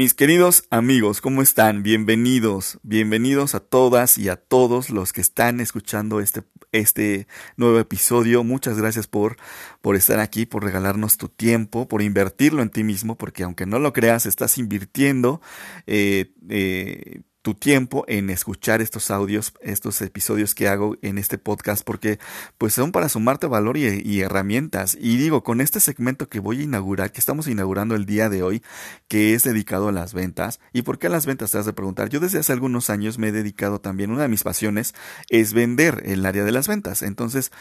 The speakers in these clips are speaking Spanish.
Mis queridos amigos, ¿cómo están? Bienvenidos, bienvenidos a todas y a todos los que están escuchando este, este nuevo episodio. Muchas gracias por, por estar aquí, por regalarnos tu tiempo, por invertirlo en ti mismo, porque aunque no lo creas, estás invirtiendo eh, eh, tu tiempo en escuchar estos audios, estos episodios que hago en este podcast, porque pues son para sumarte valor y, herramientas. Y digo, con este segmento que voy a inaugurar, que estamos inaugurando el día de hoy, que es dedicado a las ventas. ¿Y por qué a las ventas? Te has de preguntar. Yo desde hace algunos años me he dedicado también, una de mis pasiones es vender el área de las ventas. Entonces,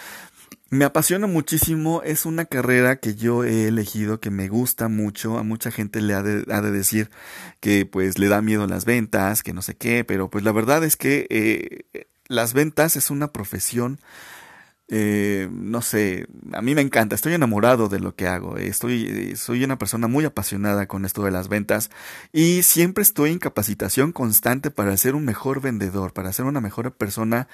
me apasiona muchísimo, es una carrera que yo he elegido, que me gusta mucho, a mucha gente le ha de, ha de decir que pues le da miedo las ventas, que no sé qué, pero pues la verdad es que eh, las ventas es una profesión eh, no sé, a mí me encanta, estoy enamorado de lo que hago, estoy, soy una persona muy apasionada con esto de las ventas y siempre estoy en capacitación constante para ser un mejor vendedor, para ser una mejor persona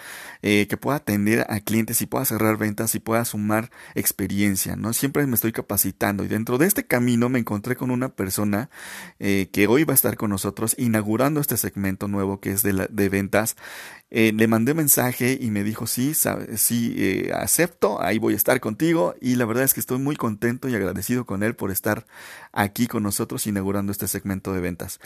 eh, que pueda atender a clientes y pueda cerrar ventas y pueda sumar experiencia, ¿no? Siempre me estoy capacitando y dentro de este camino me encontré con una persona eh, que hoy va a estar con nosotros inaugurando este segmento nuevo que es de, la, de ventas. Le mandé mensaje y me dijo sí, sí, acepto, ahí voy a estar contigo y la verdad es que estoy muy contento y agradecido con él por estar aquí con nosotros inaugurando este segmento de ventas.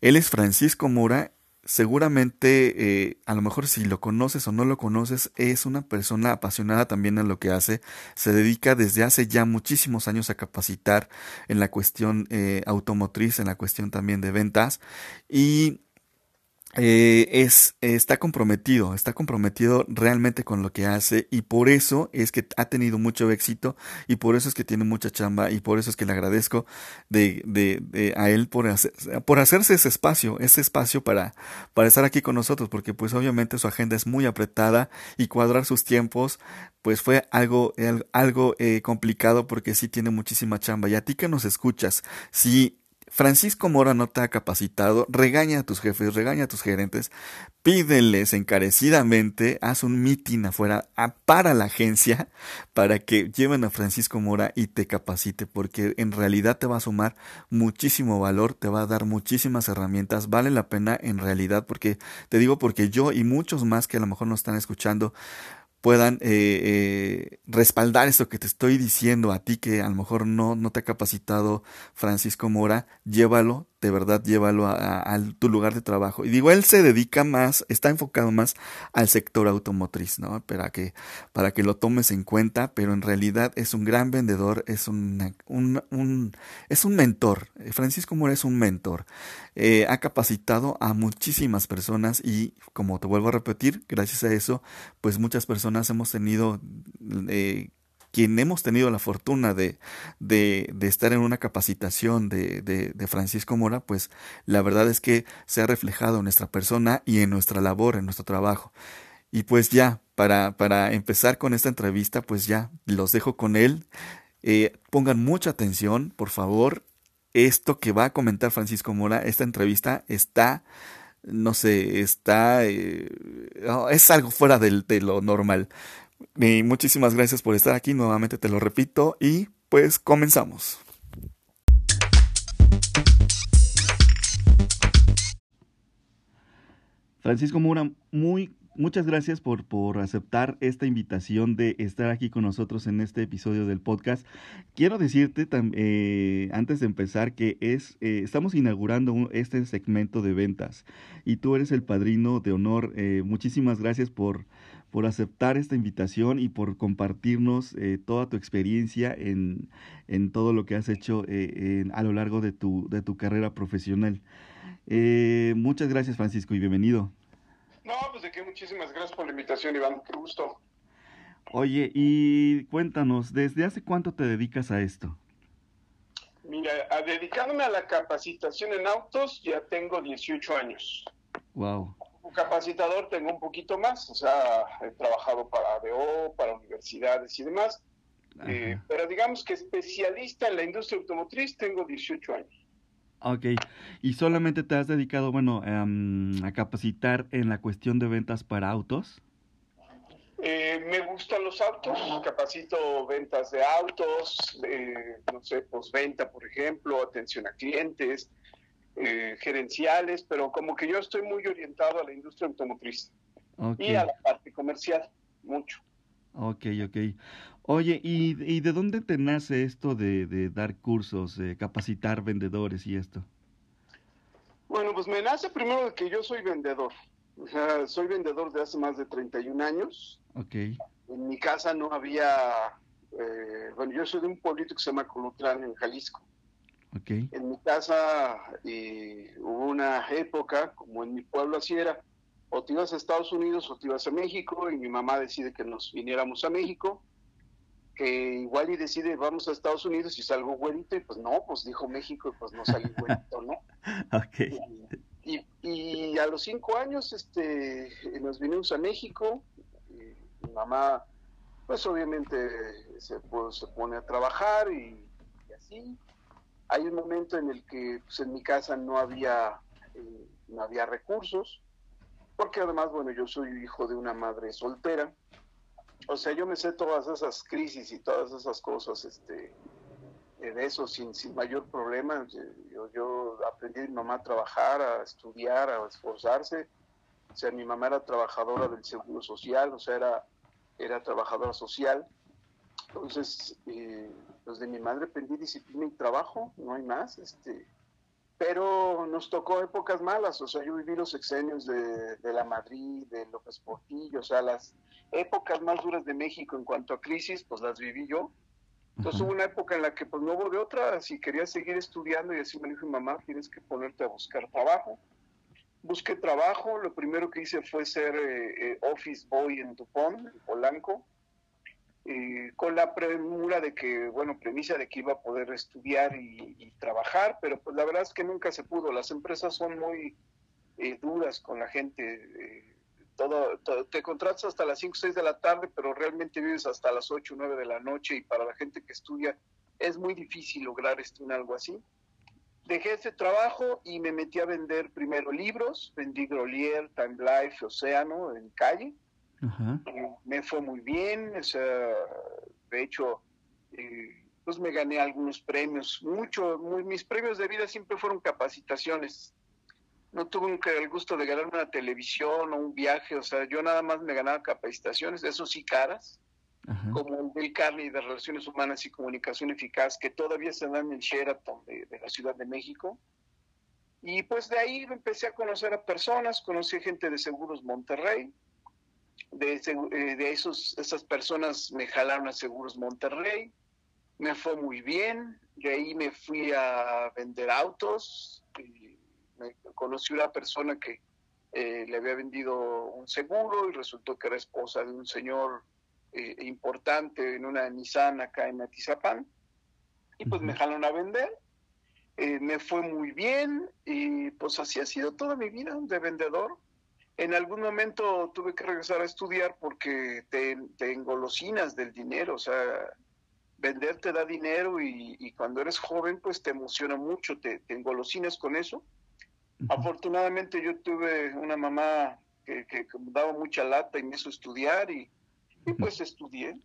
Él es Francisco Mora, seguramente eh, a lo mejor si lo conoces o no lo conoces, es una persona apasionada también en lo que hace, se dedica desde hace ya muchísimos años a capacitar en la cuestión eh, automotriz, en la cuestión también de ventas. Y eh, es, está comprometido, está comprometido realmente con lo que hace y por eso es que ha tenido mucho éxito y por eso es que tiene mucha chamba y por eso es que le agradezco de, de, a él por, hacer, por hacerse ese espacio, ese espacio para, para estar aquí con nosotros, porque pues obviamente su agenda es muy apretada y cuadrar sus tiempos pues fue algo, algo eh, complicado porque sí tiene muchísima chamba. Y a ti que nos escuchas, si Francisco Mora no te ha capacitado, regaña a tus jefes, regaña a tus gerentes, pídeles encarecidamente, haz un mitin afuera para la agencia para que lleven a Francisco Mora y te capacite, porque en realidad te va a sumar muchísimo valor, te va a dar muchísimas herramientas, vale la pena en realidad, porque te digo porque yo y muchos más que a lo mejor no están escuchando, puedan eh, eh, respaldar esto que te estoy diciendo a ti que a lo mejor no, no te ha capacitado Francisco Mora, llévalo, de verdad llévalo a, tu lugar de trabajo. Y digo, él se dedica más, está enfocado más al sector automotriz, ¿no? Para que, para que lo tomes en cuenta, pero en realidad es un gran vendedor, es un, un, es un mentor. Francisco Mora es un mentor. Eh, ha capacitado a muchísimas personas y, como te vuelvo a repetir, gracias a eso, pues muchas personas hemos tenido eh, quien hemos tenido la fortuna de, de, estar en una capacitación de, Francisco Mora, pues la verdad es que se ha reflejado en nuestra persona y en nuestra labor, en nuestro trabajo. Y pues ya, para, para empezar con esta entrevista, pues ya los dejo con él. Eh, pongan mucha atención, por favor. Esto que va a comentar Francisco Mora, esta entrevista está no sé, está... Eh, es algo fuera de lo normal. Muchísimas gracias por estar aquí, nuevamente te lo repito, y pues comenzamos. Francisco Mura, muy muchas gracias por, por aceptar esta invitación de estar aquí con nosotros en este episodio del podcast. Quiero decirte eh, antes de empezar que es eh, estamos inaugurando este segmento de ventas y tú eres el padrino de honor. Eh, muchísimas gracias por, por aceptar esta invitación y por compartirnos toda tu experiencia en, en, todo lo que has hecho a lo largo de tu, de tu carrera profesional. muchas gracias Francisco y bienvenido. No, pues de qué muchísimas gracias por la invitación, Iván, qué gusto. Oye, y cuéntanos, ¿desde hace cuánto te dedicas a esto? Mira, a dedicándome a la capacitación en autos ya tengo 18 años. Wow. Capacitador tengo un poquito más, o sea, he trabajado para ADO, para universidades y demás. Eh, pero digamos que especialista en la industria automotriz tengo 18 años. Ok, y solamente te has dedicado, bueno, em, a capacitar en la cuestión de ventas para autos. Eh, me gustan los autos, capacito ventas de autos, no sé, postventa, por ejemplo, atención a clientes, eh, gerenciales, pero como que yo estoy muy orientado a la industria automotriz y a la parte comercial, mucho. Ok, ok. Oye, ¿y, y de dónde te nace esto de, de dar cursos, de capacitar vendedores y esto? Bueno, pues me nace primero de que yo soy vendedor. O sea, soy vendedor de hace más de 31 años. Ok. En mi casa no había, eh, bueno, yo soy de un pueblito que se llama Colotlán, en Jalisco. Okay. En mi casa eh, hubo una época, como en mi pueblo así era, o te ibas a Estados Unidos o te ibas a México, y mi mamá decide que nos viniéramos a México, que igual y decide vamos a Estados Unidos y salgo güerito, y pues no, pues dijo México y pues no salí güerito, ¿no? ok. Y, y, a los cinco años este, nos vinimos a México, mi mamá pues obviamente se, pues, se pone a trabajar y, y así, hay un momento en el que pues, en mi casa no había, eh, no había recursos, porque además, bueno, yo soy hijo de una madre soltera. O sea, yo me sé todas esas crisis y todas esas cosas, este, eh, de eso sin, sin mayor problema. Yo, yo aprendí a mi mamá a trabajar, a estudiar, a esforzarse. O sea, mi mamá era trabajadora del Seguro Social, o sea, era, era trabajadora social. Entonces, eh, pues de mi madre aprendí disciplina y trabajo, no hay más, este, pero nos tocó épocas malas, o sea, yo viví los exenios de, de la Madrid, de López Portillo, o sea, las épocas más duras de México en cuanto a crisis, pues las viví yo. Entonces hubo una época en la que pues no hubo de otra, si quería seguir estudiando y así me dijo mi mamá, tienes que ponerte a buscar trabajo. Busqué trabajo, lo primero que hice fue ser eh, eh, office boy en Dupont, en Polanco, eh, con la premura de que, bueno, premisa de que iba a poder estudiar y, trabajar, pero pues la verdad es que nunca se pudo. Las empresas son muy eh, duras con la gente. Eh, todo, todo, te contratas hasta las 5 o 6 de la tarde, pero realmente vives hasta las 8 o 9 de la noche y para la gente que estudia es muy difícil lograr esto en algo así. Dejé ese trabajo y me metí a vender primero libros, vendí Grolier, Time Life, Océano en calle Ajá. me fue muy bien, o sea, de hecho, eh, pues me gané algunos premios, mucho, muy, mis premios de vida siempre fueron capacitaciones. No tuve el gusto de ganar una televisión o un viaje, o sea, yo nada más me ganaba capacitaciones, eso sí caras, Ajá. como el del Carly de Relaciones Humanas y Comunicación Eficaz, que todavía se dan en Sheraton de, de la Ciudad de México. Y pues de ahí empecé a conocer a personas, conocí gente de Seguros Monterrey, de, de esos, esas personas me jalaron a Seguros Monterrey, me fue muy bien, de ahí me fui a vender autos, y me conocí una persona que eh, le había vendido un seguro y resultó que era esposa de un señor eh, importante en una Nissan acá en Atizapán, y pues uh -huh. me jalaron a vender. Eh, me fue muy bien y pues así ha sido toda mi vida de vendedor en algún momento tuve que regresar a estudiar porque te, te engolosinas del dinero, o sea, vender te da dinero y, y, cuando eres joven pues te emociona mucho, te, te engolosinas con eso. Uh -huh. Afortunadamente yo tuve una mamá que, que, que, daba mucha lata y me hizo estudiar y, y pues estudié.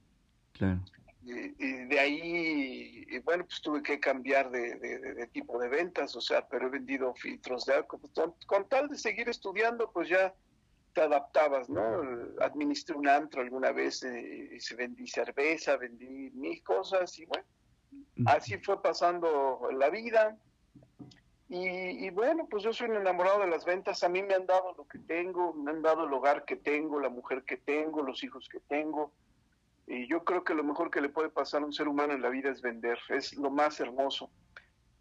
Claro. Y, de ahí, y bueno, pues tuve que cambiar de, de, de, tipo de ventas, o sea, pero he vendido filtros de agua. Con, con, tal de seguir estudiando, pues ya te adaptabas, ¿no? Administré un antro alguna vez, eh, y se vendí cerveza, vendí mil cosas, y bueno, así fue pasando la vida. Y, y, bueno, pues yo soy un enamorado de las ventas, a mí me han dado lo que tengo, me han dado el hogar que tengo, la mujer que tengo, los hijos que tengo y yo creo que lo mejor que le puede pasar a un ser humano en la vida es vender, es lo más hermoso.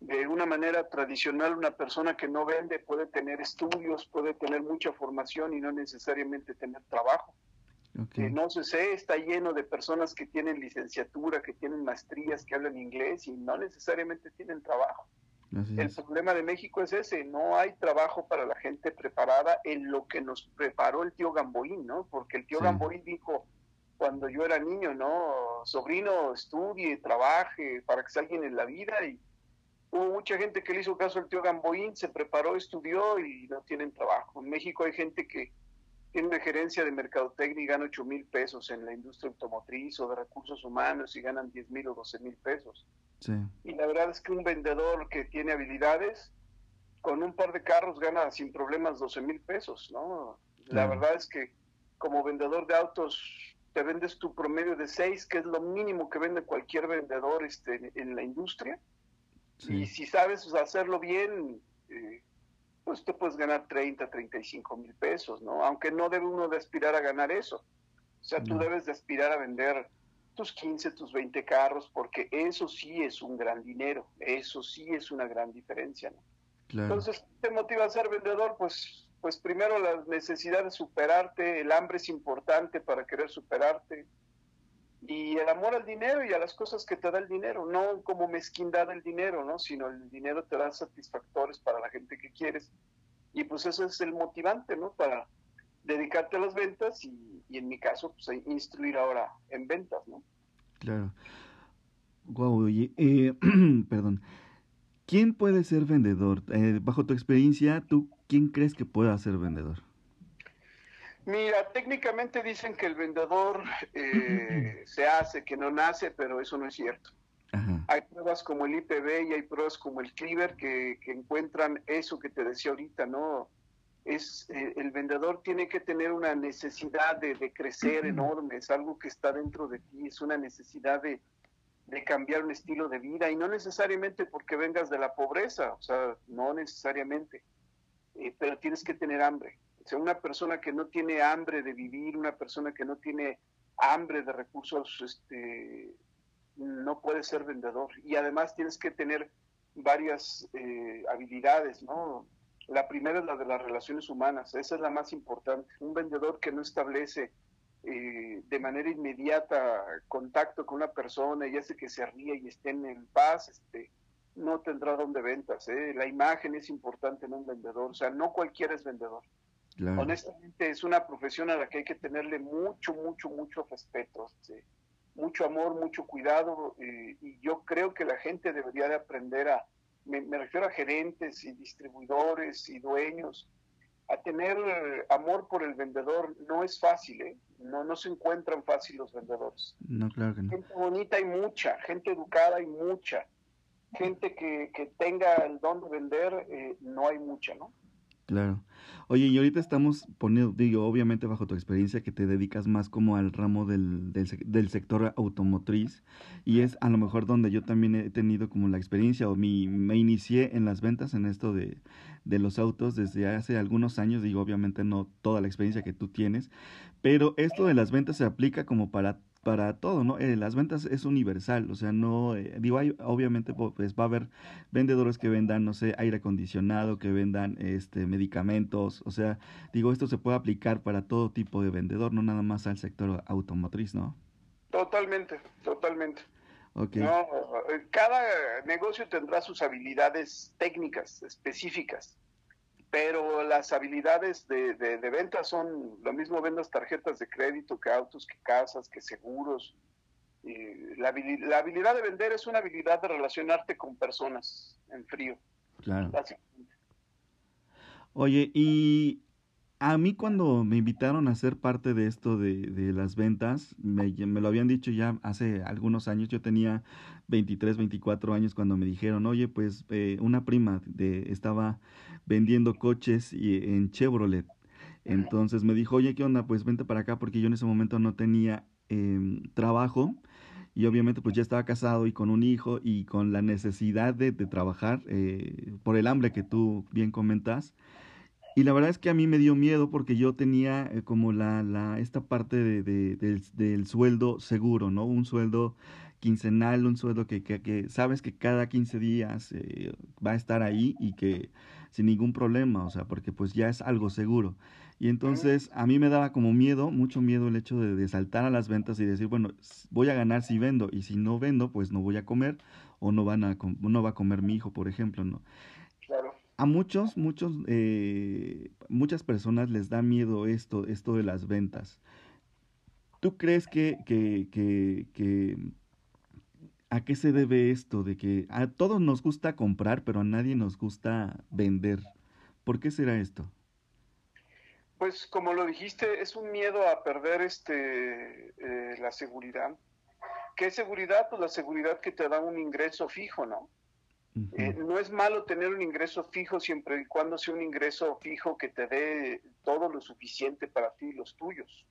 De una manera tradicional, una persona que no vende puede tener estudios, puede tener mucha formación y no necesariamente tener trabajo. Okay. Eh, no sé, está lleno de personas que tienen licenciatura, que tienen maestrías, que hablan inglés y no necesariamente tienen trabajo. Así el es. problema de México es ese, no hay trabajo para la gente preparada en lo que nos preparó el tío Gamboín, ¿no? Porque el tío sí. Gamboín dijo, cuando yo era niño, ¿no? Sobrino, estudie, trabaje para que salga en la vida y hubo mucha gente que le hizo caso al tío Gamboín, se preparó, estudió y no tienen trabajo. En México hay gente que tiene una gerencia de mercadotecnia y gana 8 mil pesos en la industria automotriz o de recursos humanos y ganan 10 mil o 12 mil pesos. Sí. Y la verdad es que un vendedor que tiene habilidades con un par de carros gana sin problemas 12 mil pesos, ¿no? La verdad es que como vendedor de autos te vendes tu promedio de 6, que es lo mínimo que vende cualquier vendedor este, en la industria. Y si sabes hacerlo bien, eh, pues te puedes ganar 30, 35 mil pesos, ¿no? Aunque no debe uno de aspirar a ganar eso. O sea, tú debes de aspirar a vender tus 15, tus 20 carros, porque eso sí es un gran dinero, eso sí es una gran diferencia, ¿no? Entonces, ¿qué te motiva a ser vendedor? Pues, pues primero la necesidad de superarte, el hambre es importante para querer superarte, y el amor al dinero y a las cosas que te da el dinero, no como mezquindad el dinero, ¿no? Sino el dinero te da satisfactores para la gente que quieres. Y pues eso es el motivante, ¿no? Para dedicarte a las ventas y, en mi caso, pues instruir ahora en ventas, ¿no? Claro. Guau, oye, eh, perdón. ¿Quién puede ser vendedor? Eh, bajo tu experiencia, ¿tú quién crees que pueda ser vendedor? Mira, técnicamente dicen que el vendedor eh, se hace, que no nace, pero eso no es cierto. Hay pruebas como el IPB y hay pruebas como el Cleaver que, encuentran eso que te decía ahorita, ¿no? Es, eh, el vendedor tiene que tener una necesidad de, crecer enorme, es algo que está dentro de ti, es una necesidad de, cambiar un estilo de vida y no necesariamente porque vengas de la pobreza, o sea, no necesariamente, eh, pero tienes que tener hambre sea, una persona que no tiene hambre de vivir, una persona que no tiene hambre de recursos, este, no puede ser vendedor. Y además tienes que tener varias eh, habilidades, ¿no? La primera es la de las relaciones humanas, esa es la más importante. Un vendedor que no establece eh, de manera inmediata contacto con una persona y hace que se ría y esté en paz, este, no tendrá donde ventas. ¿eh? La imagen es importante en un vendedor, o sea, no cualquiera es vendedor. Honestamente es una profesión a la que hay que tenerle mucho, mucho, mucho respeto, este, mucho amor, mucho cuidado eh, y yo creo que la gente debería de aprender a, me, refiero a gerentes y distribuidores y dueños, a tener amor por el vendedor no es fácil, ¿eh? No, no se encuentran fácil los vendedores. No, claro que no. Gente bonita hay mucha, gente educada hay mucha, gente que, que tenga el don de vender no hay mucha, ¿no? Claro. Oye, y ahorita estamos poniendo, digo, obviamente bajo tu experiencia que te dedicas más como al ramo del, del, sector automotriz y es a lo mejor donde yo también he tenido como la experiencia o mi, me inicié en las ventas en esto de, de los autos desde hace algunos años, digo, obviamente no toda la experiencia que tú tienes, pero esto de las ventas se aplica como para para todo, ¿no? Eh, las ventas es universal, o sea, no, eh, digo, hay, obviamente pues va a haber vendedores que vendan, no sé, aire acondicionado, que vendan este medicamentos, o sea, digo, esto se puede aplicar para todo tipo de vendedor, no nada más al sector automotriz, ¿no? Totalmente, totalmente. Okay. No, eh, cada negocio tendrá sus habilidades técnicas específicas pero las habilidades de, de, venta son lo mismo vendas tarjetas de crédito que autos, que casas, que seguros. la, la, habilidad de vender es una habilidad de relacionarte con personas en frío. Claro. Oye, y a mí cuando me invitaron a ser parte de esto de, de las ventas, me, me, lo habían dicho ya hace algunos años, yo tenía 23, 24 años cuando me dijeron, oye, pues eh, una prima de, estaba vendiendo coches y, en Chevrolet. Entonces me dijo, oye, ¿qué onda? Pues vente para acá porque yo en ese momento no tenía eh, trabajo y obviamente pues ya estaba casado y con un hijo y con la necesidad de, de trabajar eh, por el hambre que tú bien comentas. Y la verdad es que a mí me dio miedo porque yo tenía eh, como la, la, esta parte de, del, sueldo seguro, ¿no? Un sueldo quincenal, un sueldo que, que, que sabes que cada 15 días eh, va a estar ahí y que sin ningún problema, o sea, porque pues ya es algo seguro. Y entonces a mí me daba como miedo, mucho miedo el hecho de, de saltar a las ventas y decir, bueno, voy a ganar si vendo y si no vendo, pues no voy a comer o no, van a, no va a comer mi hijo, por ejemplo, ¿no? A muchos, muchos, eh, muchas personas les da miedo esto, esto de las ventas. ¿Tú crees que, que, que, que, a qué se debe esto de que a todos nos gusta comprar, pero a nadie nos gusta vender? ¿Por qué será esto? Pues como lo dijiste, es un miedo a perder este eh, la seguridad. ¿Qué seguridad? Pues la seguridad que te da un ingreso fijo, ¿no? Eh, no es malo tener un ingreso fijo siempre y cuando sea un ingreso fijo que te dé todo lo suficiente para ti y los tuyos.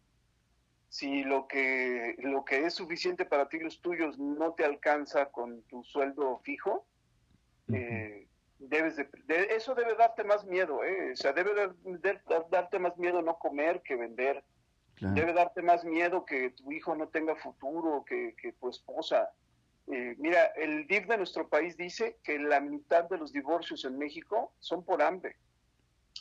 Si lo que, lo que es suficiente para ti y los tuyos no te alcanza con tu sueldo fijo, eh, debes de, eso debe darte más miedo, ¿eh? o sea, debe darte más miedo no comer que vender. Debe darte más miedo que tu hijo no tenga futuro, que, que tu esposa eh, mira, el DIF de nuestro país dice que la mitad de los divorcios en México son por hambre.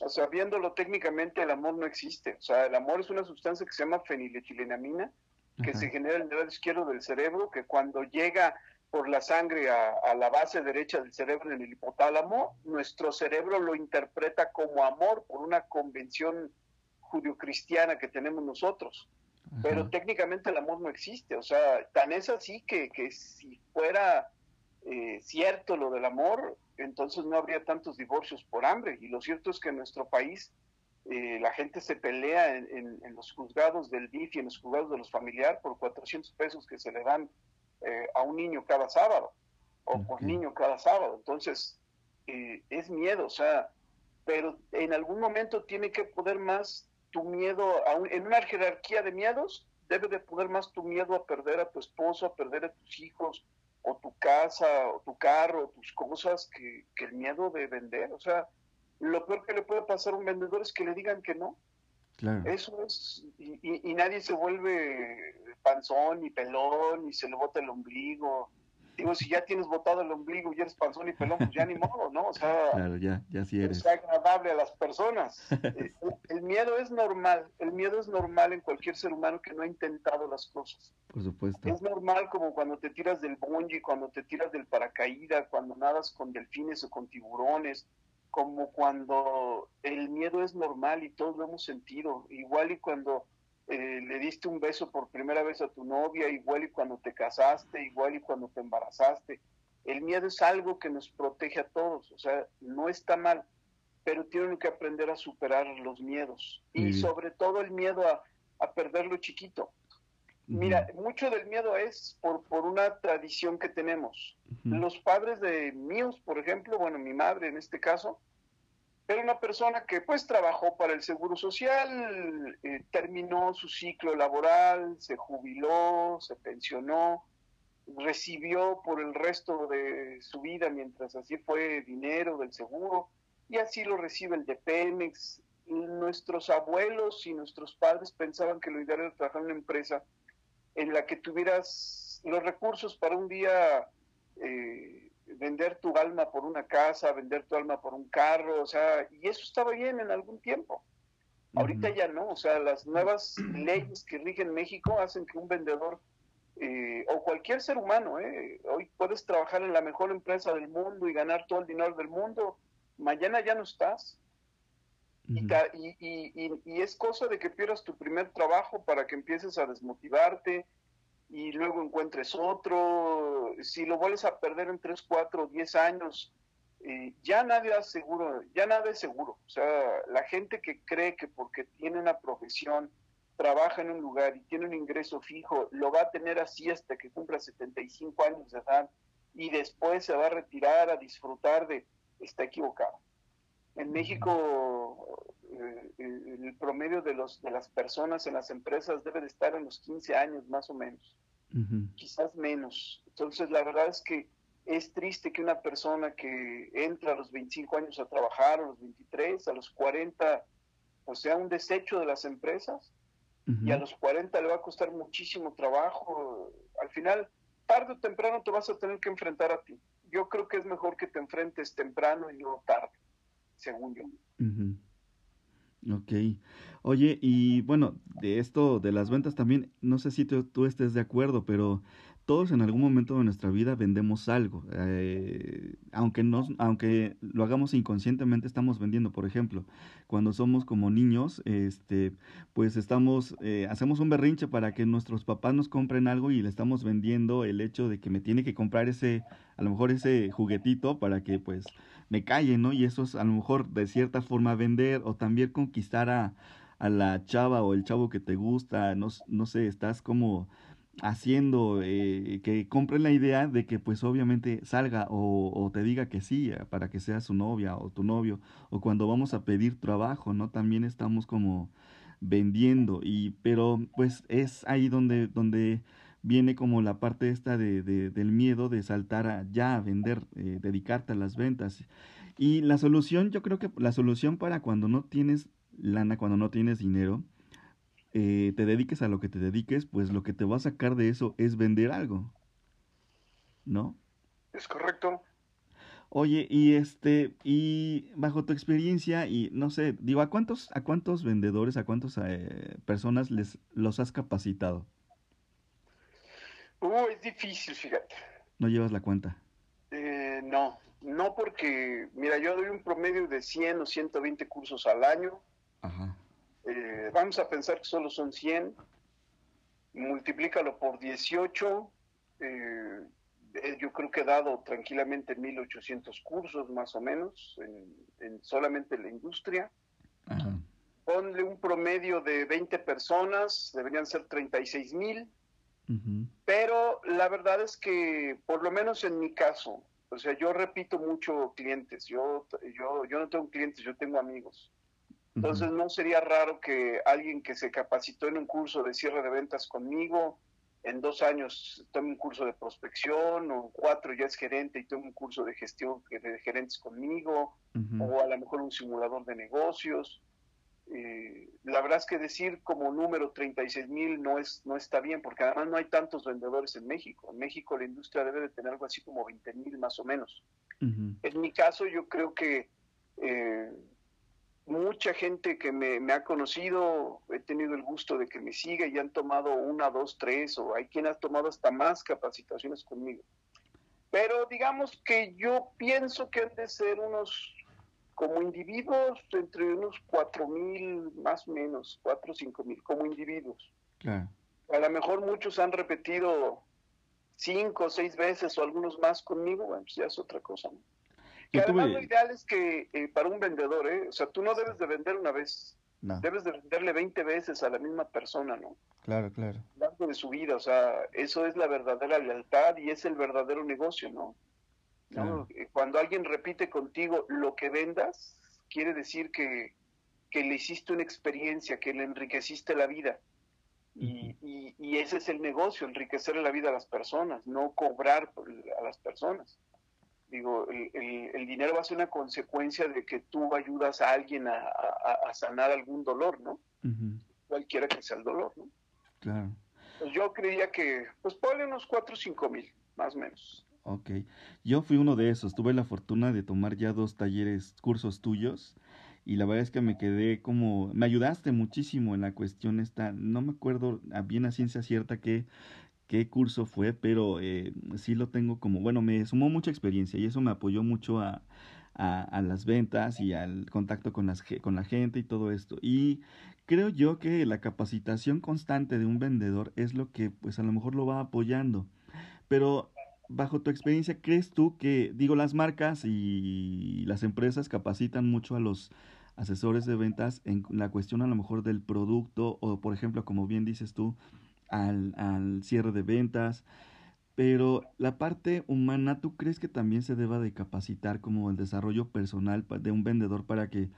O sea, viéndolo técnicamente, el amor no existe. O sea, el amor es una sustancia que se llama feniletilenamina, que se genera en el lado izquierdo del cerebro, que cuando llega por la sangre a, la base derecha del cerebro en el hipotálamo, nuestro cerebro lo interpreta como amor por una convención judio-cristiana que tenemos nosotros pero técnicamente el amor no existe, o sea, tan es así que, que si fuera eh, cierto lo del amor, entonces no habría tantos divorcios por hambre, y lo cierto es que en nuestro país eh, la gente se pelea en, los juzgados del DIF y en los juzgados de los familiares por 400 pesos que se le dan eh, a un niño cada sábado, o por niño cada sábado, entonces es miedo, o sea, pero en algún momento tiene que poder más tu miedo, en una jerarquía de miedos, debe de poder más tu miedo a perder a tu esposo, a perder a tus hijos, o tu casa, o tu carro, o tus cosas, que, el miedo de vender. O sea, lo peor que le puede pasar a un vendedor es que le digan que no. Eso es, y, y, nadie se vuelve panzón y pelón y se le bota el ombligo digo, si ya tienes botado el ombligo y eres panzón y pelón, pues ya ni modo, ¿no? O sea, claro, ya, ya sí eres. Es agradable a las personas. Eh, el, miedo es normal, el miedo es normal en cualquier ser humano que no ha intentado las cosas. Por supuesto. Es normal como cuando te tiras del bungee, cuando te tiras del paracaídas, cuando nadas con delfines o con tiburones, como cuando el miedo es normal y todos lo hemos sentido. Igual y cuando eh, le diste un beso por primera vez a tu novia, igual y cuando te casaste, igual y cuando te embarazaste. El miedo es algo que nos protege a todos, o sea, no está mal, pero tienen que aprender a superar los miedos y sobre todo el miedo a, perder lo chiquito. Mira, mucho del miedo es por, por una tradición que tenemos. Los padres de míos, por ejemplo, bueno, mi madre en este caso, era una persona que pues trabajó para el Seguro Social, eh, terminó su ciclo laboral, se jubiló, se pensionó, recibió por el resto de su vida, mientras así fue dinero del seguro, y así lo recibe el de Pemex. Nuestros abuelos y nuestros padres pensaban que lo ideal era trabajar en una empresa en la que tuvieras los recursos para un día eh, vender tu alma por una casa, vender tu alma por un carro, o sea, y eso estaba bien en algún tiempo. Ahorita ya no, o sea, las nuevas leyes que rigen México hacen que un vendedor eh, o cualquier ser humano, eh, hoy puedes trabajar en la mejor empresa del mundo y ganar todo el dinero del mundo, mañana ya no estás. y, y, y, es cosa de que pierdas tu primer trabajo para que empieces a desmotivarte, y luego encuentres otro, si lo vuelves a perder en 3, 4, 10 años, eh, ya nadie es seguro, ya nada es seguro. O sea, la gente que cree que porque tiene una profesión, trabaja en un lugar y tiene un ingreso fijo, lo va a tener así hasta que cumpla 75 años de edad y después se va a retirar a disfrutar de, está equivocado. En México eh, el promedio de, los, de las personas en las empresas debe de estar en los 15 años más o menos, quizás menos. Entonces, la verdad es que es triste que una persona que entra a los 25 años a trabajar, a los 23, a los 40, o sea, un desecho de las empresas, y a los 40 le va a costar muchísimo trabajo. Al final, tarde o temprano te vas a tener que enfrentar a ti. Yo creo que es mejor que te enfrentes temprano y no tarde, según yo. Ok. Oye, y bueno, de esto de las ventas también, no sé si tú, estés de acuerdo, pero todos en algún momento de nuestra vida vendemos algo. Eh, aunque, nos, aunque lo hagamos inconscientemente, estamos vendiendo. Por ejemplo, cuando somos como niños, este, pues estamos, eh, hacemos un berrinche para que nuestros papás nos compren algo y le estamos vendiendo el hecho de que me tiene que comprar ese, a lo mejor ese juguetito para que pues me calle, ¿no? Y eso es a lo mejor de cierta forma vender o también conquistar a, a la chava o el chavo que te gusta, no, no sé, estás como haciendo eh, que compren la idea de que pues obviamente salga o, o, te diga que sí eh, para que sea su novia o tu novio o cuando vamos a pedir trabajo no también estamos como vendiendo y pero pues es ahí donde donde viene como la parte esta de, de del miedo de saltar a ya a vender eh, dedicarte a las ventas y la solución yo creo que la solución para cuando no tienes lana cuando no tienes dinero eh, te dediques a lo que te dediques, pues lo que te va a sacar de eso es vender algo. ¿No? Es correcto. Oye, y este, y bajo tu experiencia, y no sé, digo, ¿a cuántos, a cuántos vendedores, a cuántas eh, personas les los has capacitado? Uh, es difícil, fíjate. ¿No llevas la cuenta? Eh, no, no porque, mira, yo doy un promedio de 100 o 120 cursos al año. Ajá. Eh, vamos a pensar que solo son 100, multiplícalo por 18, eh, eh, yo creo que he dado tranquilamente 1.800 cursos más o menos en, solamente la industria. Ponle un promedio de 20 personas, deberían ser 36 mil. Pero la verdad es que, por lo menos en mi caso, o sea, yo repito mucho clientes. Yo, yo, yo no tengo clientes, yo tengo amigos. Entonces no sería raro que alguien que se capacitó en un curso de cierre de ventas conmigo, en dos años tome un curso de prospección, o cuatro ya es gerente y tome un curso de gestión de gerentes conmigo, o a lo mejor un simulador de negocios. Eh, la verdad es que decir como número 36 mil no, es, no está bien, porque además no hay tantos vendedores en México. En México la industria debe de tener algo así como 20 mil más o menos. En mi caso yo creo que... Eh, mucha gente que me, ha conocido, he tenido el gusto de que me siga y han tomado una, dos, tres, o hay quien ha tomado hasta más capacitaciones conmigo. Pero digamos que yo pienso que han de ser unos, como individuos, entre unos cuatro mil, más o menos, cuatro o cinco mil, como individuos. A lo mejor muchos han repetido cinco o seis veces o algunos más conmigo, bueno, pues ya es otra cosa. ¿no? Que además lo ideal es que eh, para un vendedor, ¿eh? o sea, tú no debes de vender una vez, debes de venderle 20 veces a la misma persona, ¿no? Claro, claro. de su vida, o sea, eso es la verdadera lealtad y es el verdadero negocio, ¿no? Eh, cuando alguien repite contigo lo que vendas, quiere decir que, que le hiciste una experiencia, que le enriqueciste la vida. Y, y, y, ese es el negocio, enriquecer la vida a las personas, no cobrar a las personas. Digo, el, dinero va a ser una consecuencia de que tú ayudas a alguien a, sanar algún dolor, ¿no? Cualquiera que sea el dolor, ¿no? Claro. Pues yo creía que, pues ponle unos 4 o 5 mil, más o menos. Ok. Yo fui uno de esos. Tuve la fortuna de tomar ya dos talleres, cursos tuyos. Y la verdad es que me quedé como... Me ayudaste muchísimo en la cuestión esta. No me acuerdo bien a ciencia cierta que qué curso fue, pero eh, sí lo tengo como, bueno, me sumó mucha experiencia y eso me apoyó mucho a, a, las ventas y al contacto con, las, con la gente y todo esto. Y creo yo que la capacitación constante de un vendedor es lo que pues a lo mejor lo va apoyando. Pero bajo tu experiencia, ¿crees tú que, digo, las marcas y las empresas capacitan mucho a los asesores de ventas en la cuestión a lo mejor del producto o, por ejemplo, como bien dices tú, al, al cierre de ventas. Pero la parte humana, ¿tú crees que también se deba de capacitar como el desarrollo personal de un vendedor para que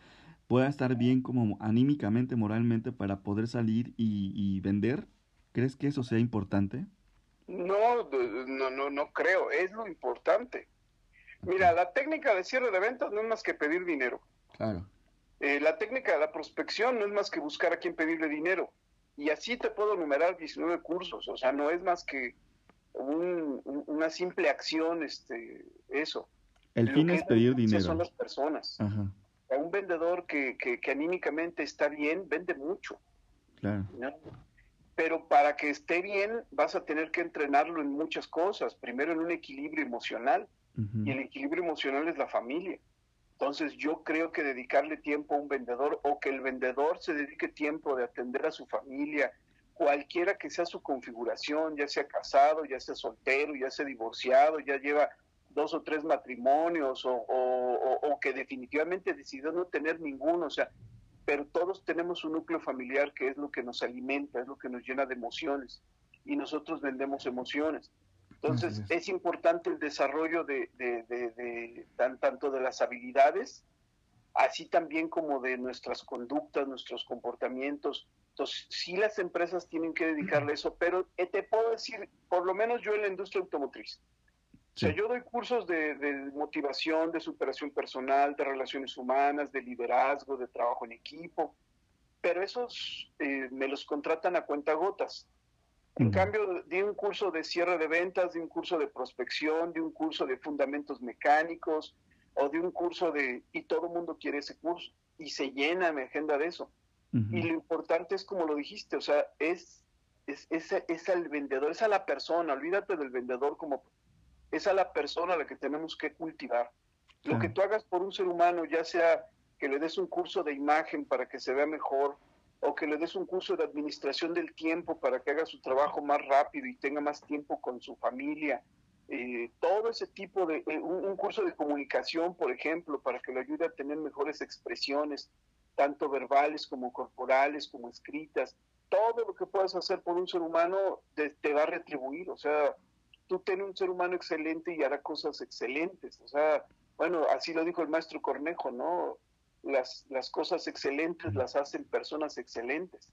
pueda estar bien como anímicamente, moralmente, para poder salir y, vender? ¿Crees que eso sea importante? No, no, no, no creo. Es lo importante. Mira, la técnica de cierre de ventas no es más que pedir dinero. Claro. Eh, la técnica de la prospección no es más que buscar a quien pedirle dinero. Y así te puedo numerar 19 cursos, o sea, no es más que una simple acción, este, eso. El fin es pedir dinero. Son las personas. A un vendedor que, que, anímicamente está bien, vende mucho. Claro. Pero para que esté bien, vas a tener que entrenarlo en muchas cosas. Primero en un equilibrio emocional. Y el equilibrio emocional es la familia. Entonces yo creo que dedicarle tiempo a un vendedor o que el vendedor se dedique tiempo de atender a su familia, cualquiera que sea su configuración, ya sea casado, ya sea soltero, ya sea divorciado, ya lleva dos o tres matrimonios o, o, que definitivamente decidió no tener ninguno, o sea, pero todos tenemos un núcleo familiar que es lo que nos alimenta, es lo que nos llena de emociones. y nosotros vendemos emociones. Entonces es. importante el desarrollo de, de, tanto de las habilidades, así también como de nuestras conductas, nuestros comportamientos. Entonces sí las empresas tienen que dedicarle eso, pero eh, te puedo decir, por lo menos yo en la industria automotriz, o sea, yo doy cursos de, motivación, de superación personal, de relaciones humanas, de liderazgo, de trabajo en equipo, pero esos eh, me los contratan a cuentagotas. En cambio, di un curso de cierre de ventas, de un curso de prospección, de un curso de fundamentos mecánicos o de un curso de... y todo el mundo quiere ese curso y se llena mi agenda de eso. Y lo importante es como lo dijiste, o sea, es, es, es, es al vendedor, es a la persona, olvídate del vendedor como es a la persona a la que tenemos que cultivar. Lo que tú hagas por un ser humano, ya sea que le des un curso de imagen para que se vea mejor, o que le des un curso de administración del tiempo para que haga su trabajo más rápido y tenga más tiempo con su familia, eh, todo ese tipo de, eh, un, curso de comunicación, por ejemplo, para que le ayude a tener mejores expresiones, tanto verbales como corporales, como escritas, todo lo que puedas hacer por un ser humano te va a retribuir, o sea, tú ten un ser humano excelente y hará cosas excelentes. O sea, bueno, así lo dijo el maestro Cornejo, ¿no? Las, las cosas excelentes las hacen personas excelentes.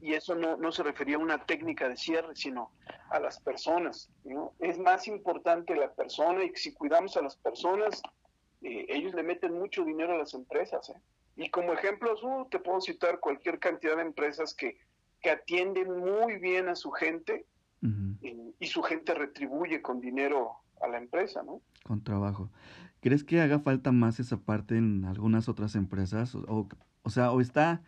y eso no, no, se refería a una técnica de cierre, sino a las personas. ¿no? Es más importante la persona y si cuidamos a las personas, eh, ellos le meten mucho dinero a las empresas. ¿eh? Y como ejemplos, uh, te puedo citar cualquier cantidad de empresas que, que atienden muy bien a su gente y, su gente retribuye con dinero a la empresa, ¿no? Con trabajo. ¿Crees que haga falta más esa parte en algunas otras empresas? O, o sea, o está,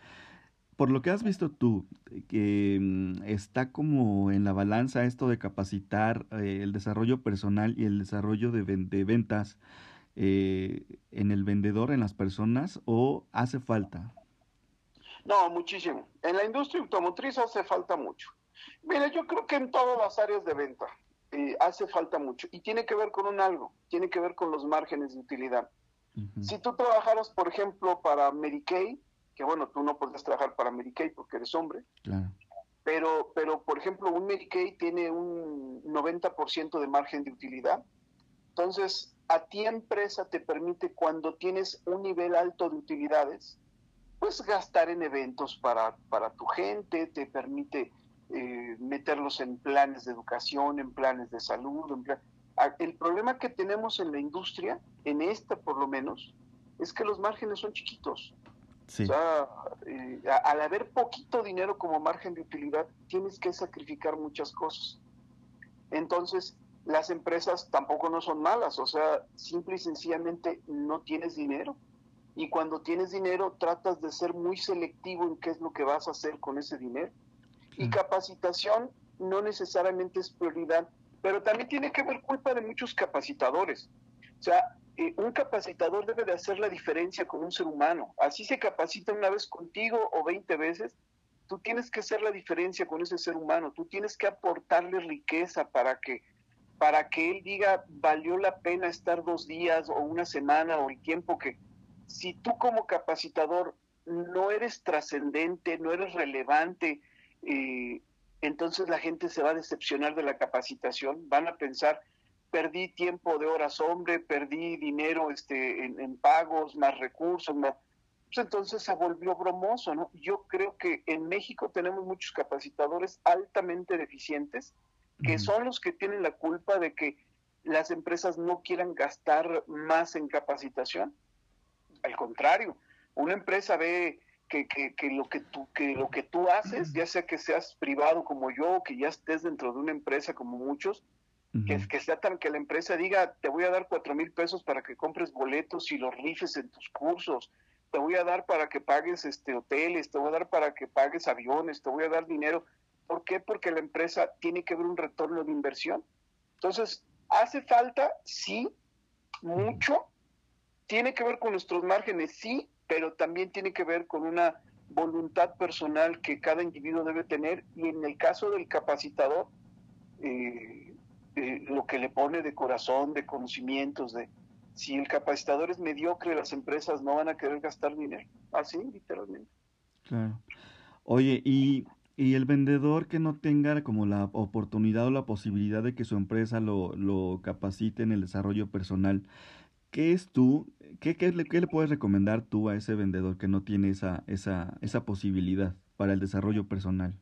por lo que has visto tú, que mm, está como en la balanza esto de capacitar eh, el desarrollo personal y el desarrollo de, de ventas eh, en el vendedor, en las personas, o hace falta? No, muchísimo. En la industria automotriz hace falta mucho. Mira, yo creo que en todas las áreas de venta eh, hace falta mucho y tiene que ver con un algo, tiene que ver con los márgenes de utilidad. Si tú trabajaras, por ejemplo, para Medicaid, que bueno, tú no puedes trabajar para Medicaid porque eres hombre, pero, pero por ejemplo, un Medicaid tiene un 90% de margen de utilidad. Entonces, a ti empresa te permite cuando tienes un nivel alto de utilidades, pues gastar en eventos para, para tu gente, te permite eh, meterlos en planes de educación, en planes de salud. Ah, el problema que tenemos en la industria, en esta por lo menos, es que los márgenes son chiquitos. O sea, eh, al haber poquito dinero como margen de utilidad, tienes que sacrificar muchas cosas. Entonces, las empresas tampoco no son malas, o sea, simple y sencillamente no tienes dinero. Y cuando tienes dinero, tratas de ser muy selectivo en qué es lo que vas a hacer con ese dinero. Y capacitación no necesariamente es prioridad, pero también tiene que ver culpa de muchos capacitadores. O sea, eh, un capacitador debe de hacer la diferencia con un ser humano. Así se capacita una vez contigo o 20 veces. Tú tienes que hacer la diferencia con ese ser humano. Tú tienes que aportarle riqueza para que, para que él diga, valió la pena estar dos días o una semana o el tiempo que... Si tú como capacitador no eres trascendente, no eres relevante, y entonces la gente se va a decepcionar de la capacitación, van a pensar, perdí tiempo de horas hombre, perdí dinero este, en, pagos, más recursos, más... Pues entonces se volvió bromoso, ¿no? Yo creo que en México tenemos muchos capacitadores altamente deficientes, que son los que tienen la culpa de que las empresas no quieran gastar más en capacitación. Al contrario, una empresa ve que, que, lo que tú que lo que tú haces, ya sea que seas privado como yo o que ya estés dentro de una empresa como muchos, que, que sea tan que la empresa diga te voy a dar cuatro mil pesos para que compres boletos y los rifes en tus cursos, te voy a dar para que pagues este hoteles, te voy a dar para que pagues aviones, te voy a dar dinero. ¿Por qué? Porque la empresa tiene que ver un retorno de inversión. Entonces, hace falta, sí, mucho, tiene que ver con nuestros márgenes, sí, pero también tiene que ver con una voluntad personal que cada individuo debe tener y en el caso del capacitador, eh, eh, lo que le pone de corazón, de conocimientos, de si el capacitador es mediocre, las empresas no van a querer gastar dinero, así literalmente. Claro. Oye, y Y el vendedor que no tenga como la oportunidad o la posibilidad de que su empresa lo, lo capacite en el desarrollo personal, ¿qué es tú, qué, qué, le, qué le puedes recomendar tú a ese vendedor que no tiene esa, esa, esa posibilidad para el desarrollo personal?